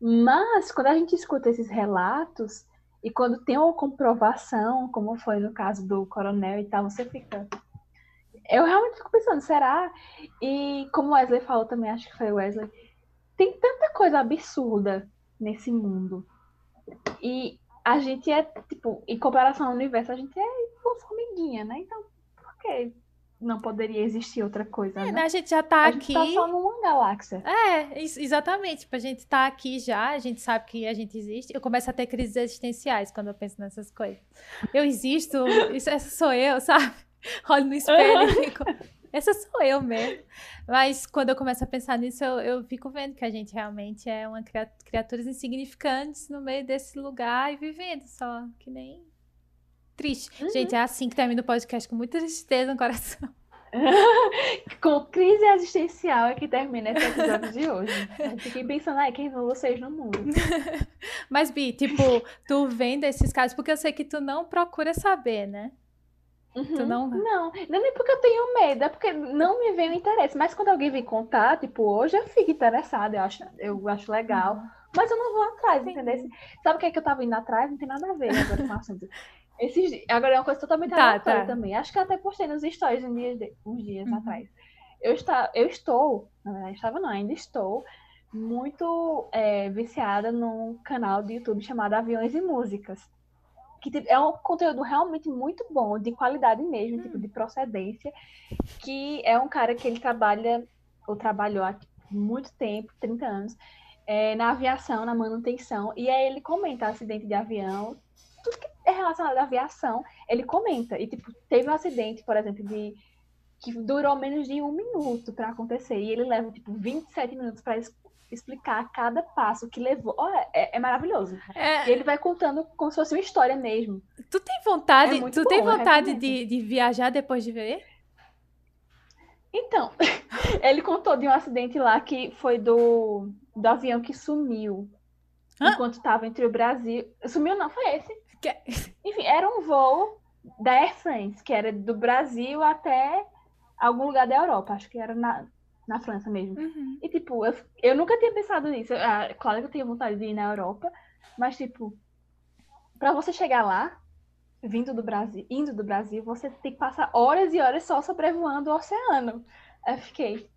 [SPEAKER 1] Mas, quando a gente escuta esses relatos, e quando tem uma comprovação, como foi no caso do coronel e tal, você fica. Eu realmente fico pensando, será? E como o Wesley falou também, acho que foi o Wesley, tem tanta coisa absurda nesse mundo. E a gente é, tipo, em comparação ao universo, a gente é uma formiguinha, né? Então, por que não poderia existir outra coisa,
[SPEAKER 3] É,
[SPEAKER 1] né?
[SPEAKER 3] né, a gente já tá
[SPEAKER 1] A gente
[SPEAKER 3] aqui.
[SPEAKER 1] tá só numa galáxia.
[SPEAKER 3] É, ex- exatamente. Tipo, a gente tá aqui já, a gente sabe que a gente existe. Eu começo a ter crises existenciais quando eu penso nessas coisas. Eu existo, isso, essa sou eu, sabe? Olho no espelho e fico. Essa sou eu mesmo. Mas quando eu começo a pensar nisso, eu, eu fico vendo que a gente realmente é uma cria- criaturas insignificantes no meio desse lugar e vivendo só, que nem. Triste. Gente, é assim que termina o podcast com muita tristeza no coração.
[SPEAKER 1] Com crise existencial é que termina esse episódio de hoje. Eu fiquei pensando, ai, quem são vocês no mundo?
[SPEAKER 3] Mas, Bi, tipo, tu vendo esses casos, porque eu sei que tu não procura saber, né? Tu
[SPEAKER 1] Uhum.
[SPEAKER 3] não.
[SPEAKER 1] Não, não é nem porque eu tenho medo, é porque não me vem o interesse. Mas quando alguém vem contar, tipo, hoje eu fico interessada, eu acho, eu acho legal. Mas eu não vou atrás, entendeu? Sabe o que é que eu tava indo atrás? Não tem nada a ver agora com o assunto. Esses, agora é uma coisa totalmente
[SPEAKER 3] Tá,
[SPEAKER 1] aleatória
[SPEAKER 3] tá.
[SPEAKER 1] também. Acho que eu até postei nos stories uns dias, de- uns dias
[SPEAKER 3] Uhum.
[SPEAKER 1] atrás. Eu, está, eu estou, na verdade, estava não, ainda estou muito é, viciada num canal do YouTube chamado Aviões e Músicas. Que tipo, é um conteúdo realmente muito bom, de qualidade mesmo, tipo, de procedência. Que é um cara que ele trabalha, ou trabalhou há tipo, muito tempo, 30 anos, é, na aviação, na manutenção. E aí ele comenta acidente de avião, tudo que é relacionado à aviação, ele comenta. E, tipo, teve um acidente, por exemplo, de que durou menos de um minuto para acontecer. E ele leva, tipo, 27 minutos para explicar cada passo que levou. Olha, é, é maravilhoso. E
[SPEAKER 3] É,
[SPEAKER 1] ele vai contando como se fosse uma história mesmo.
[SPEAKER 3] tu tem vontade,
[SPEAKER 1] É
[SPEAKER 3] tu tem
[SPEAKER 1] bom, eu
[SPEAKER 3] vontade de, de viajar depois de ver?
[SPEAKER 1] Então, ele contou de um acidente lá que foi do, do avião que sumiu.
[SPEAKER 3] Hã?
[SPEAKER 1] Enquanto estava entre o Brasil. Sumiu não, foi esse.
[SPEAKER 3] Que-
[SPEAKER 1] Enfim, era um voo da Air France, que era do Brasil até algum lugar da Europa. Acho que era na, na França mesmo.
[SPEAKER 3] Uhum.
[SPEAKER 1] E, tipo, eu, eu nunca tinha pensado nisso. Ah, claro que eu tenho vontade de ir na Europa, mas, tipo, pra você chegar lá, vindo do Brasil, indo do Brasil, você tem que passar horas e horas só sobrevoando o oceano. Eu fiquei.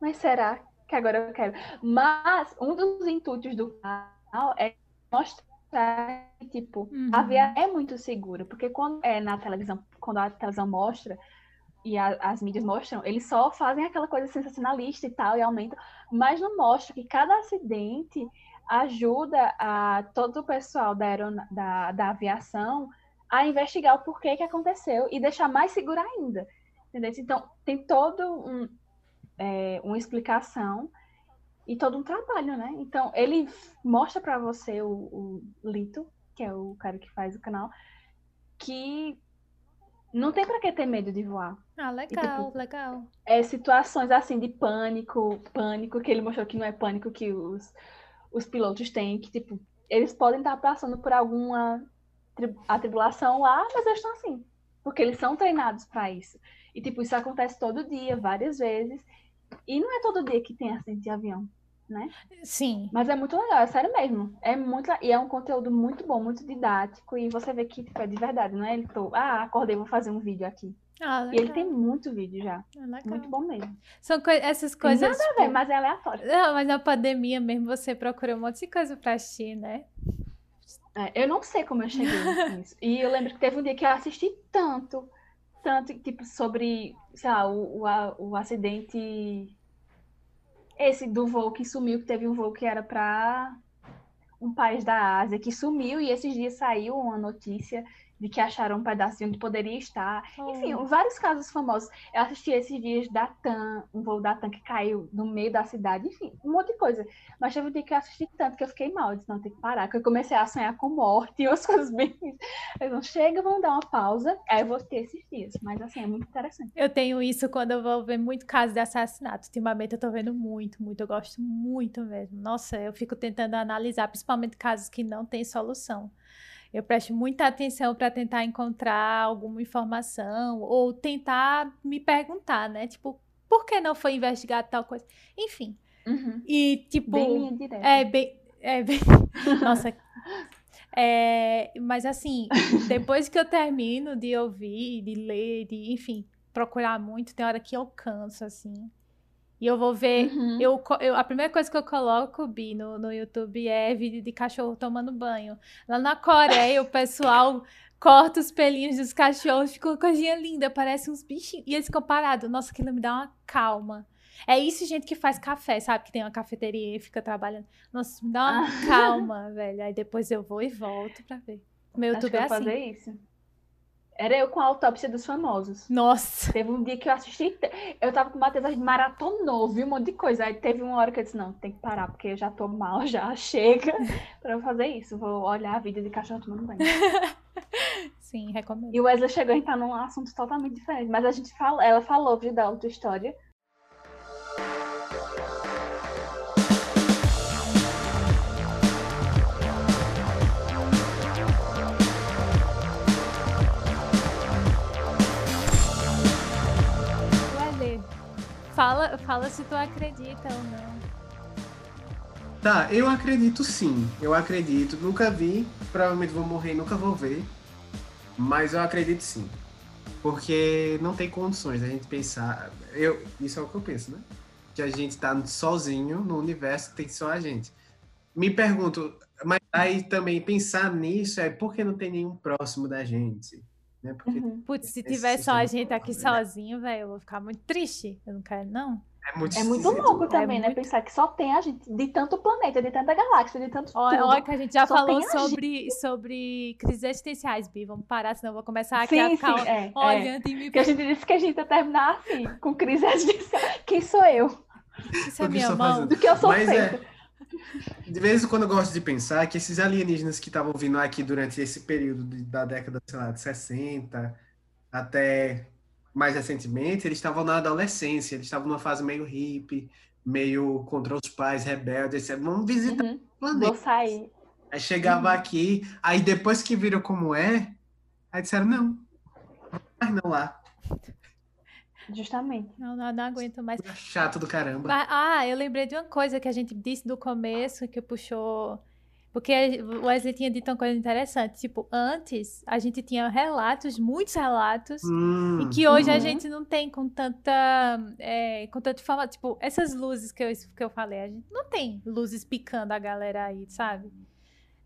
[SPEAKER 1] Mas será que agora eu quero? Mas um dos intuitos do canal é mostrar que, tipo,
[SPEAKER 3] Uhum.
[SPEAKER 1] a via é muito segura. Porque quando é na televisão, quando a televisão mostra e a- as mídias mostram, eles só fazem aquela coisa sensacionalista e tal, e aumentam, mas não mostra que cada acidente ajuda a todo o pessoal da, da, da aviação a investigar o porquê que aconteceu e deixar mais seguro ainda. Entendeu? Então, tem todo um, é, uma explicação e todo um trabalho, né? Então, ele mostra para você, o, o Lito, que é o cara que faz o canal, que não tem para que ter medo de voar.
[SPEAKER 3] Ah, legal, legal.
[SPEAKER 1] É situações assim de pânico, pânico, que ele mostrou que não é pânico que os, os pilotos têm, que tipo, eles podem estar passando por alguma tri- atribulação lá, mas eles estão assim, porque eles são treinados para isso. E tipo, isso acontece todo dia, várias vezes, e não é todo dia que tem acidente de avião, né?
[SPEAKER 3] Sim.
[SPEAKER 1] Mas é muito legal, é sério mesmo. É muito e é um conteúdo muito bom, muito didático e você vê que tipo, é de verdade, não é ele tô, ah, acordei, vou fazer um vídeo aqui.
[SPEAKER 3] Ah,
[SPEAKER 1] E ele tem muito vídeo já,
[SPEAKER 3] Ah, legal.
[SPEAKER 1] muito bom mesmo.
[SPEAKER 3] São coi- essas
[SPEAKER 1] Tem
[SPEAKER 3] coisas.
[SPEAKER 1] nada a ver,
[SPEAKER 3] tipo,
[SPEAKER 1] mas é aleatório.
[SPEAKER 3] Não, mas na pandemia mesmo você procurou um monte de coisa pra assistir, né?
[SPEAKER 1] É, eu não sei como eu cheguei nisso. E eu lembro que teve um dia que eu assisti tanto, tanto, tipo, sobre, sei lá, o, o, o acidente. Esse do voo que sumiu, que teve um voo que era para um país da Ásia que sumiu, e esses dias saiu uma notícia de que acharam um pedacinho onde poderia estar. Enfim,
[SPEAKER 3] Oh.
[SPEAKER 1] vários casos famosos. Eu assisti esses dias da TAM, um voo da TAM que caiu no meio da cidade, enfim, um monte de coisa. Mas teve um dia que eu assisti tanto que eu fiquei mal, eu disse, não, tem que parar, que eu comecei a sonhar com morte e outras coisas bem. Eu não chega, vamos dar uma pausa. Aí eu vou ter esses dias. Mas assim, é muito interessante.
[SPEAKER 3] Eu tenho isso quando eu vou ver muito caso de assassinato. Ultimamente eu tô vendo muito, muito. Eu gosto muito mesmo. Nossa, eu fico tentando analisar, principalmente casos que não têm solução. Eu presto muita atenção para tentar encontrar alguma informação ou tentar me perguntar, né? Tipo, por que não foi investigado tal coisa? Enfim.
[SPEAKER 1] Uhum.
[SPEAKER 3] E, tipo.
[SPEAKER 1] Bem linha direta.
[SPEAKER 3] É bem. É bem. Nossa. É, mas assim, depois que eu termino de ouvir, de ler, de, enfim, procurar muito, tem hora que eu canso, assim. E eu vou ver.
[SPEAKER 1] Uhum.
[SPEAKER 3] Eu, eu- a primeira coisa que eu coloco, Bi, no, no YouTube é vídeo de cachorro tomando banho. Lá na Coreia, o pessoal corta os pelinhos dos cachorros, fica uma coisinha linda, parece uns bichinhos. E eles ficam parados. Nossa, aquilo me dá uma calma. É isso, gente, que faz café, sabe? Que tem uma cafeteria e fica trabalhando. Nossa, me dá uma
[SPEAKER 1] Ah.
[SPEAKER 3] calma, velho. Aí depois eu vou e volto pra ver. Meu
[SPEAKER 1] Acho
[SPEAKER 3] YouTube
[SPEAKER 1] que
[SPEAKER 3] é assim.
[SPEAKER 1] fazer isso. Era eu com a autópsia dos famosos.
[SPEAKER 3] Nossa.
[SPEAKER 1] Teve um dia que eu assisti. Eu tava com o Matheus, a gente maratonou, viu um monte de coisa. Aí teve uma hora que eu disse: não, tem que parar, porque eu já tô mal, já chega pra eu fazer isso. Vou olhar vídeo de cachorro tomando banho.
[SPEAKER 3] Sim, recomendo.
[SPEAKER 1] E o Wesley chegou a entrar num assunto totalmente diferente. Mas a gente fala, ela falou, viu, da outra história.
[SPEAKER 3] Fala, fala se tu acredita ou não.
[SPEAKER 2] Tá, eu acredito sim. Eu acredito. Nunca vi. Provavelmente vou morrer e nunca vou ver. Mas eu acredito sim. Porque não tem condições da gente pensar. Eu, isso é o que eu penso, né? Que a gente tá sozinho no universo tem só a gente. Me pergunto, mas aí também pensar nisso é por que não tem nenhum próximo da gente? Né? Porque
[SPEAKER 1] Uhum.
[SPEAKER 3] Putz, se tiver só a gente aqui
[SPEAKER 2] porra, né?
[SPEAKER 3] sozinho, velho, eu vou ficar muito triste. Eu não quero, não.
[SPEAKER 2] é muito
[SPEAKER 1] É muito louco também, né?
[SPEAKER 3] muito-
[SPEAKER 1] Pensar que só tem a gente de tanto planeta, de tanta galáxia, de tanto
[SPEAKER 3] Olha, olha que a gente já
[SPEAKER 1] Só
[SPEAKER 3] falou
[SPEAKER 1] tem a
[SPEAKER 3] sobre, sobre crises existenciais, Bi. Vamos parar, senão eu vou começar aqui
[SPEAKER 1] Sim,
[SPEAKER 3] a
[SPEAKER 1] sim,
[SPEAKER 3] ficar
[SPEAKER 1] é, é.
[SPEAKER 3] olhando e me
[SPEAKER 1] Porque a gente disse que a gente ia terminar assim, com crise existencial. Quem sou eu?
[SPEAKER 3] Isso é
[SPEAKER 2] que
[SPEAKER 3] minha mão.
[SPEAKER 2] fazendo?
[SPEAKER 1] Do que eu sou
[SPEAKER 2] Mas é? De vez em quando eu gosto de pensar que esses alienígenas que estavam vindo aqui durante esse período de- da década, sei lá, de 60 até mais recentemente, eles estavam na adolescência, eles estavam numa fase meio hippie, meio contra os pais, rebeldes, vamos visitar
[SPEAKER 1] Uhum.
[SPEAKER 2] o planeta.
[SPEAKER 1] Vou sair.
[SPEAKER 2] Aí chegava aqui, aí depois que viram como é, aí disseram, não, mas não lá,
[SPEAKER 1] Justamente.
[SPEAKER 3] Não, não, não aguento mais.
[SPEAKER 2] chato do caramba.
[SPEAKER 3] Mas- Ah, eu lembrei de uma coisa que a gente disse do começo, que puxou Porque o Wesley tinha dito uma coisa interessante. Tipo, antes a gente tinha relatos, muitos relatos,
[SPEAKER 2] Hum,
[SPEAKER 3] e que hoje a
[SPEAKER 1] Uhum.
[SPEAKER 3] gente não tem com tanta. É, com tanta forma. Tipo, essas luzes que eu, que eu falei, a gente não tem luzes picando a galera aí, sabe?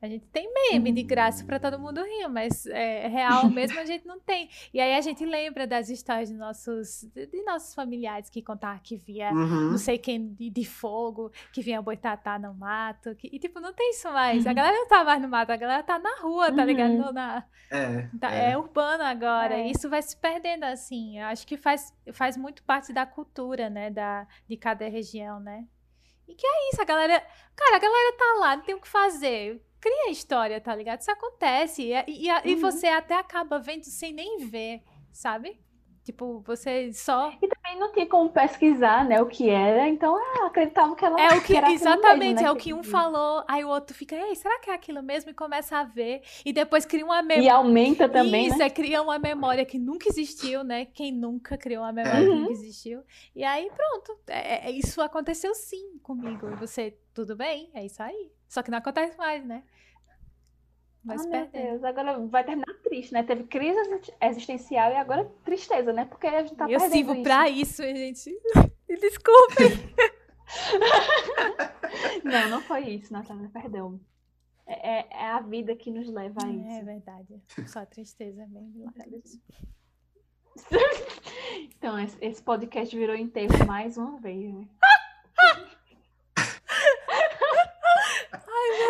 [SPEAKER 3] A gente tem meme de graça pra todo mundo rir, mas é, real mesmo a gente não tem. E aí a gente lembra das histórias de nossos, de, de nossos familiares que contavam que via
[SPEAKER 2] uhum.
[SPEAKER 3] não sei quem de, de fogo, que vinha boitatá no mato. que- e tipo, não tem isso mais. A
[SPEAKER 1] Uhum.
[SPEAKER 3] galera não tá mais no mato, a galera tá na rua, tá ligado?
[SPEAKER 1] Uhum.
[SPEAKER 3] No- na-
[SPEAKER 2] É,
[SPEAKER 3] tá-
[SPEAKER 2] é.
[SPEAKER 3] é. urbano agora.
[SPEAKER 1] É.
[SPEAKER 3] Isso vai se perdendo assim. Eu acho que faz, faz muito parte da cultura, né? Da, de cada região, né? E que é isso, a galera. Cara, a galera tá lá, não tem o que fazer. Cria história, tá ligado? Isso acontece. E, e, e
[SPEAKER 1] Uhum.
[SPEAKER 3] você até acaba vendo sem nem ver, sabe? Tipo, você só.
[SPEAKER 1] E também não tinha como pesquisar, né, o que era, então ah, acreditava que ela
[SPEAKER 3] É o que,
[SPEAKER 1] era
[SPEAKER 3] exatamente,
[SPEAKER 1] mesmo, né,
[SPEAKER 3] é o que um falou, aí o outro fica, ei, será que é aquilo mesmo? E começa a ver, e depois cria uma
[SPEAKER 1] E
[SPEAKER 3] memória.
[SPEAKER 1] aumenta também,
[SPEAKER 3] Isso,
[SPEAKER 1] né?
[SPEAKER 3] é, cria uma memória que nunca existiu, né? Quem nunca criou uma memória
[SPEAKER 2] É.
[SPEAKER 3] que nunca existiu. E aí, pronto, é, é- isso aconteceu sim comigo. E você, tudo bem, é isso aí. Só que não acontece mais, né? Vai
[SPEAKER 1] Ah, meu. Deus, agora vai terminar triste, né? Teve crise exi- existencial e agora tristeza, né? Porque a gente tá
[SPEAKER 3] eu
[SPEAKER 1] perdendo
[SPEAKER 3] sirvo
[SPEAKER 1] isso.
[SPEAKER 3] pra isso, gente. Me desculpe.
[SPEAKER 1] Não, não foi isso, Natália, perdão. É, é- é a vida que nos leva a
[SPEAKER 3] É
[SPEAKER 1] isso.
[SPEAKER 3] verdade. Só tristeza mesmo.
[SPEAKER 1] Então, esse, esse podcast virou enterro mais uma vez, né?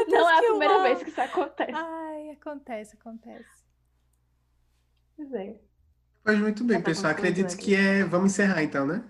[SPEAKER 1] Não é a primeira vez que isso acontece.
[SPEAKER 3] Ai, acontece, acontece.
[SPEAKER 1] Pois é.
[SPEAKER 2] Pois muito bem,
[SPEAKER 1] tá
[SPEAKER 2] pessoal. Acredito
[SPEAKER 1] tudo
[SPEAKER 2] que é. Vamos encerrar então, né?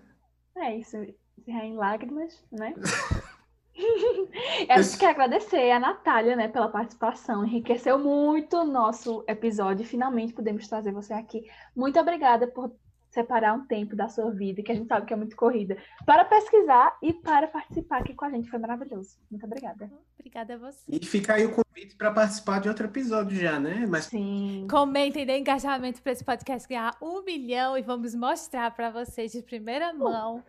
[SPEAKER 1] É isso, encerrar em lágrimas, né? Eu acho que agradecer a Natália, né, pela participação. Enriqueceu muito o nosso episódio. Finalmente podemos trazer você aqui. Muito obrigada por separar um tempo da sua vida, que a gente sabe que é muito corrida, para pesquisar e para participar aqui com a gente. Foi maravilhoso. Muito obrigada.
[SPEAKER 3] Obrigada a você.
[SPEAKER 2] E fica aí o convite para participar de outro episódio já, né? Mas
[SPEAKER 1] Sim.
[SPEAKER 3] Comentem, dê engajamento para esse podcast ganhar um milhão e vamos mostrar para vocês de primeira mão.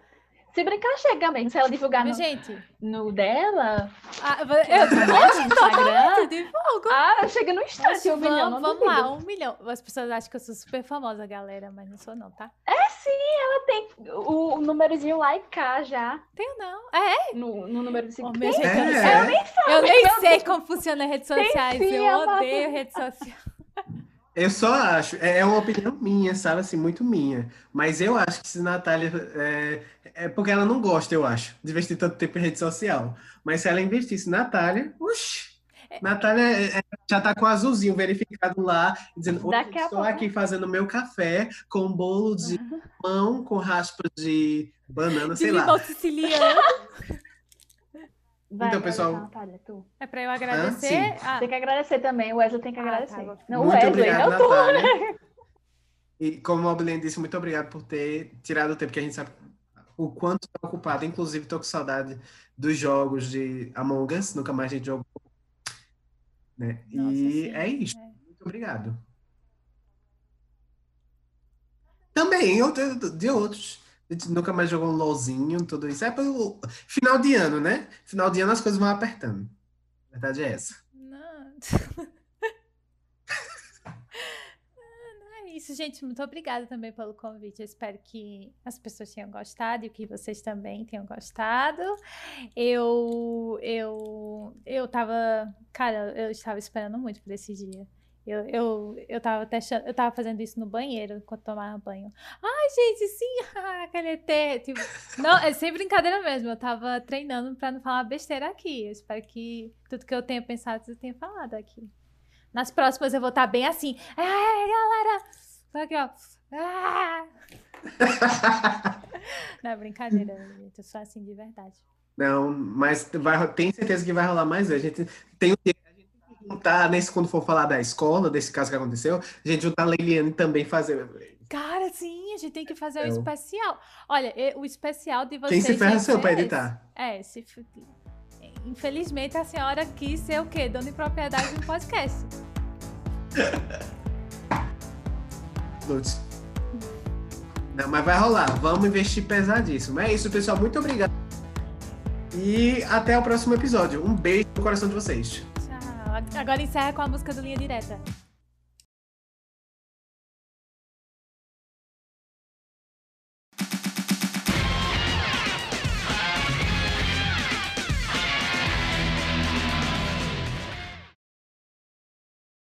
[SPEAKER 1] Se brincar, chega mesmo. Se ela divulgar no,
[SPEAKER 3] gente,
[SPEAKER 1] no dela,
[SPEAKER 3] ah, eu
[SPEAKER 1] no Instagram,
[SPEAKER 3] divulgo.
[SPEAKER 1] ah, chega no instante, um
[SPEAKER 3] vamos,
[SPEAKER 1] milhão. Não
[SPEAKER 3] vamos
[SPEAKER 1] duvido.
[SPEAKER 3] lá, um milhão. As pessoas acham que eu sou super famosa, galera, mas não sou não, tá?
[SPEAKER 1] É sim, ela tem o, o númerozinho lá e cá já,
[SPEAKER 3] Tenho não. É,
[SPEAKER 1] no, no número de seguidores.
[SPEAKER 3] minha gente, eu sei.
[SPEAKER 2] é,
[SPEAKER 3] Eu nem sei como funciona as redes sociais.
[SPEAKER 1] sim,
[SPEAKER 3] eu odeio redes sociais.
[SPEAKER 2] eu só acho, é é uma opinião minha, sabe? Assim, muito minha. Mas eu acho que se Natália. É, é porque ela não gosta, eu acho, de investir tanto tempo em rede social. Mas se ela investisse Natália, uxi! Natália é, é, já tá com o azulzinho verificado lá, dizendo:
[SPEAKER 1] Daqui a
[SPEAKER 2] estou
[SPEAKER 1] pouco.
[SPEAKER 2] aqui fazendo meu café com bolo de mão, com raspas de banana,
[SPEAKER 3] De
[SPEAKER 2] sei lá.
[SPEAKER 3] siciliano.
[SPEAKER 1] Vai,
[SPEAKER 2] Então,
[SPEAKER 1] vai,
[SPEAKER 2] pessoal-
[SPEAKER 1] Natália, tu.
[SPEAKER 3] É pra eu agradecer. Ah,
[SPEAKER 1] Tem que agradecer também, o Wesley tem que
[SPEAKER 3] Ah,
[SPEAKER 1] agradecer.
[SPEAKER 3] tá bom.
[SPEAKER 1] não, o
[SPEAKER 2] Muito
[SPEAKER 1] Wesley,
[SPEAKER 2] obrigado,
[SPEAKER 1] não tu.
[SPEAKER 2] Natália. E como a Mobilene disse, muito obrigado por ter tirado o tempo, que a gente sabe o quanto está ocupado. Inclusive, estou com saudade dos jogos de Among Us, nunca mais a gente jogou. Né?
[SPEAKER 3] Nossa,
[SPEAKER 2] e
[SPEAKER 3] sim,
[SPEAKER 2] é isso.
[SPEAKER 3] é.
[SPEAKER 2] Muito obrigado. Também, outro- de outros. A gente nunca mais jogou um LOLzinho, tudo isso. É pelo final de ano, né? Final de ano as coisas vão apertando. A verdade é essa.
[SPEAKER 3] Não. Ah, não é isso, gente. Muito obrigada também pelo convite. Eu espero que as pessoas tenham gostado e que vocês também tenham gostado. Eu, eu, eu tava, cara, eu estava esperando muito por esse dia. Eu, eu, eu tava testando, eu tava fazendo isso no banheiro enquanto tomava banho. Ai, gente, sim, ET. Tipo, não, é sem brincadeira mesmo. Eu tava treinando pra não falar besteira aqui. Eu espero que tudo que eu tenha pensado eu tenha falado aqui. Nas próximas eu vou estar bem assim. Ai, galera! Tô aqui, ó. Ah! Não, é brincadeira, gente. Eu sou assim de verdade.
[SPEAKER 2] Não, mas vai, tem certeza que vai rolar mais. A gente tem o dia juntar nesse quando for falar da escola, desse caso que aconteceu, a gente juntar a Leiliane também fazer.
[SPEAKER 3] Cara, sim, a gente tem que fazer um
[SPEAKER 2] Eu-
[SPEAKER 3] especial. Olha, o especial de vocês.
[SPEAKER 2] Quem se ferra sou
[SPEAKER 3] que
[SPEAKER 2] pra editar.
[SPEAKER 3] É, se. Infelizmente a senhora quis ser o quê? Dona de propriedade do podcast.
[SPEAKER 2] Lutz. Não, mas vai rolar. Vamos investir pesadíssimo. É isso, pessoal. Muito obrigado. E até o próximo episódio. Um beijo no coração de vocês.
[SPEAKER 3] Tchau. Agora encerra com a música do Linha Direta.